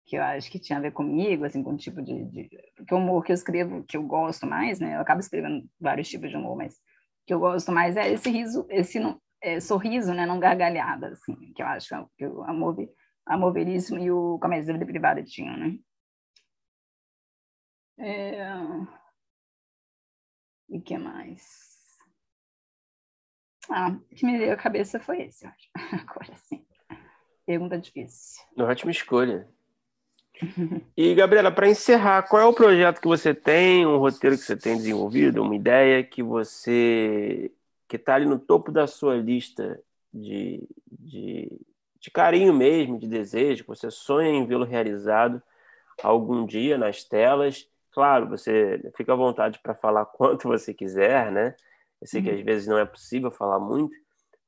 que eu acho que tinha a ver comigo, assim, com o tipo de, de... O humor que eu escrevo, que eu gosto mais, né? Eu acabo escrevendo vários tipos de humor, mas que eu gosto mais é esse riso, esse é, sorriso, né, não gargalhada, assim, que eu acho que o amor, amor veríssimo e o comércio de privada tinham, né? É... E que mais? Ah, o que me veio à cabeça foi esse, eu acho. Agora sim. Pergunta difícil. Ótima escolha. E, Gabriela, para encerrar, qual é o projeto que você tem, um roteiro que você tem desenvolvido, uma ideia que você que está ali no topo da sua lista de, de, de carinho mesmo, de desejo, que você sonha em vê-lo realizado algum dia nas telas? Claro, você fica à vontade para falar quanto você quiser, né? Eu sei que às uhum. vezes não é possível falar muito,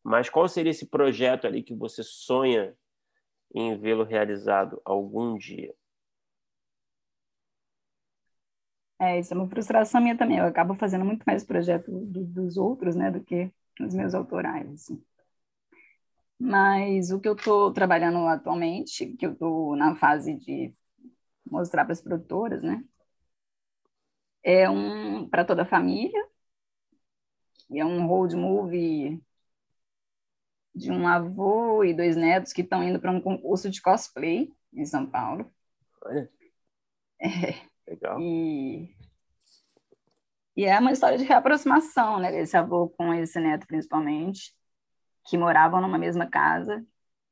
mas qual seria esse projeto ali que você sonha em vê-lo realizado algum dia? É, isso é uma frustração minha também. Eu acabo fazendo muito mais projeto do, dos outros, né, do que os meus autorais. Assim. Mas o que eu estou trabalhando atualmente, que eu estou na fase de mostrar para as produtoras, né, é um para toda a família. E é um road movie de um avô e dois netos que estão indo para um concurso de cosplay em São Paulo. Olha. É. Legal. E, e é uma história de reaproximação, né? Esse avô com esse neto, principalmente, que moravam numa mesma casa,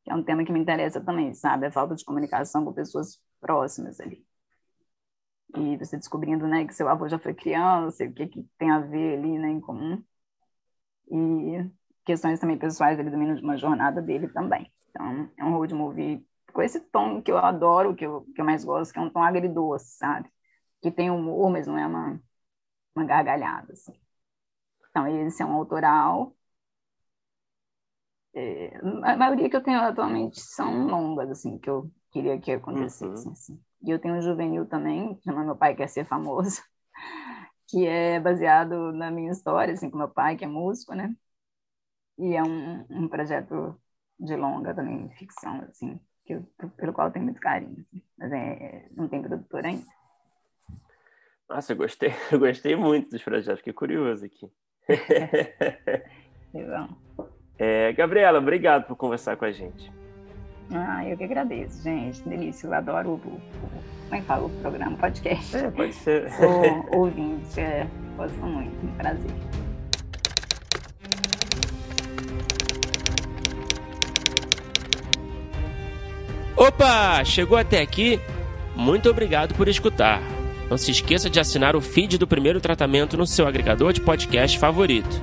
que é um tema que me interessa também, sabe? A falta de comunicação com pessoas próximas ali. E você descobrindo, né, que seu avô já foi criança, o que, que tem a ver ali, né, em comum. E questões também pessoais ali do menino de uma jornada dele também. Então, é um road movie com esse tom que eu adoro, que eu, que eu mais gosto, que é um tom agridoce, sabe? Que tem humor, mas não é uma, uma gargalhada, assim. Então, esse é um autoral. É, a maioria que eu tenho atualmente são longas, assim, que eu queria que acontecesse, uhum. assim. E eu tenho um juvenil também, chama Meu Pai Quer Ser Famoso, que é baseado na minha história, assim, com meu pai, que é músico, né? E é um, um projeto de longa também, ficção, assim, que eu, pelo qual eu tenho muito carinho. Assim. Mas é, não tem produtor ainda. Nossa, eu gostei, eu gostei muito dos projetos, fiquei curioso aqui. Legal. É, Gabriela, obrigado por conversar com a gente. Ah, eu que agradeço, gente. Delícia, eu adoro o, o como é que fala o programa, podcast. É, pode ser. Sou ouvinte, é, gosto muito, um prazer. Opa, chegou até aqui? Muito obrigado por escutar. Não se esqueça de assinar o feed do primeiro tratamento no seu agregador de podcast favorito.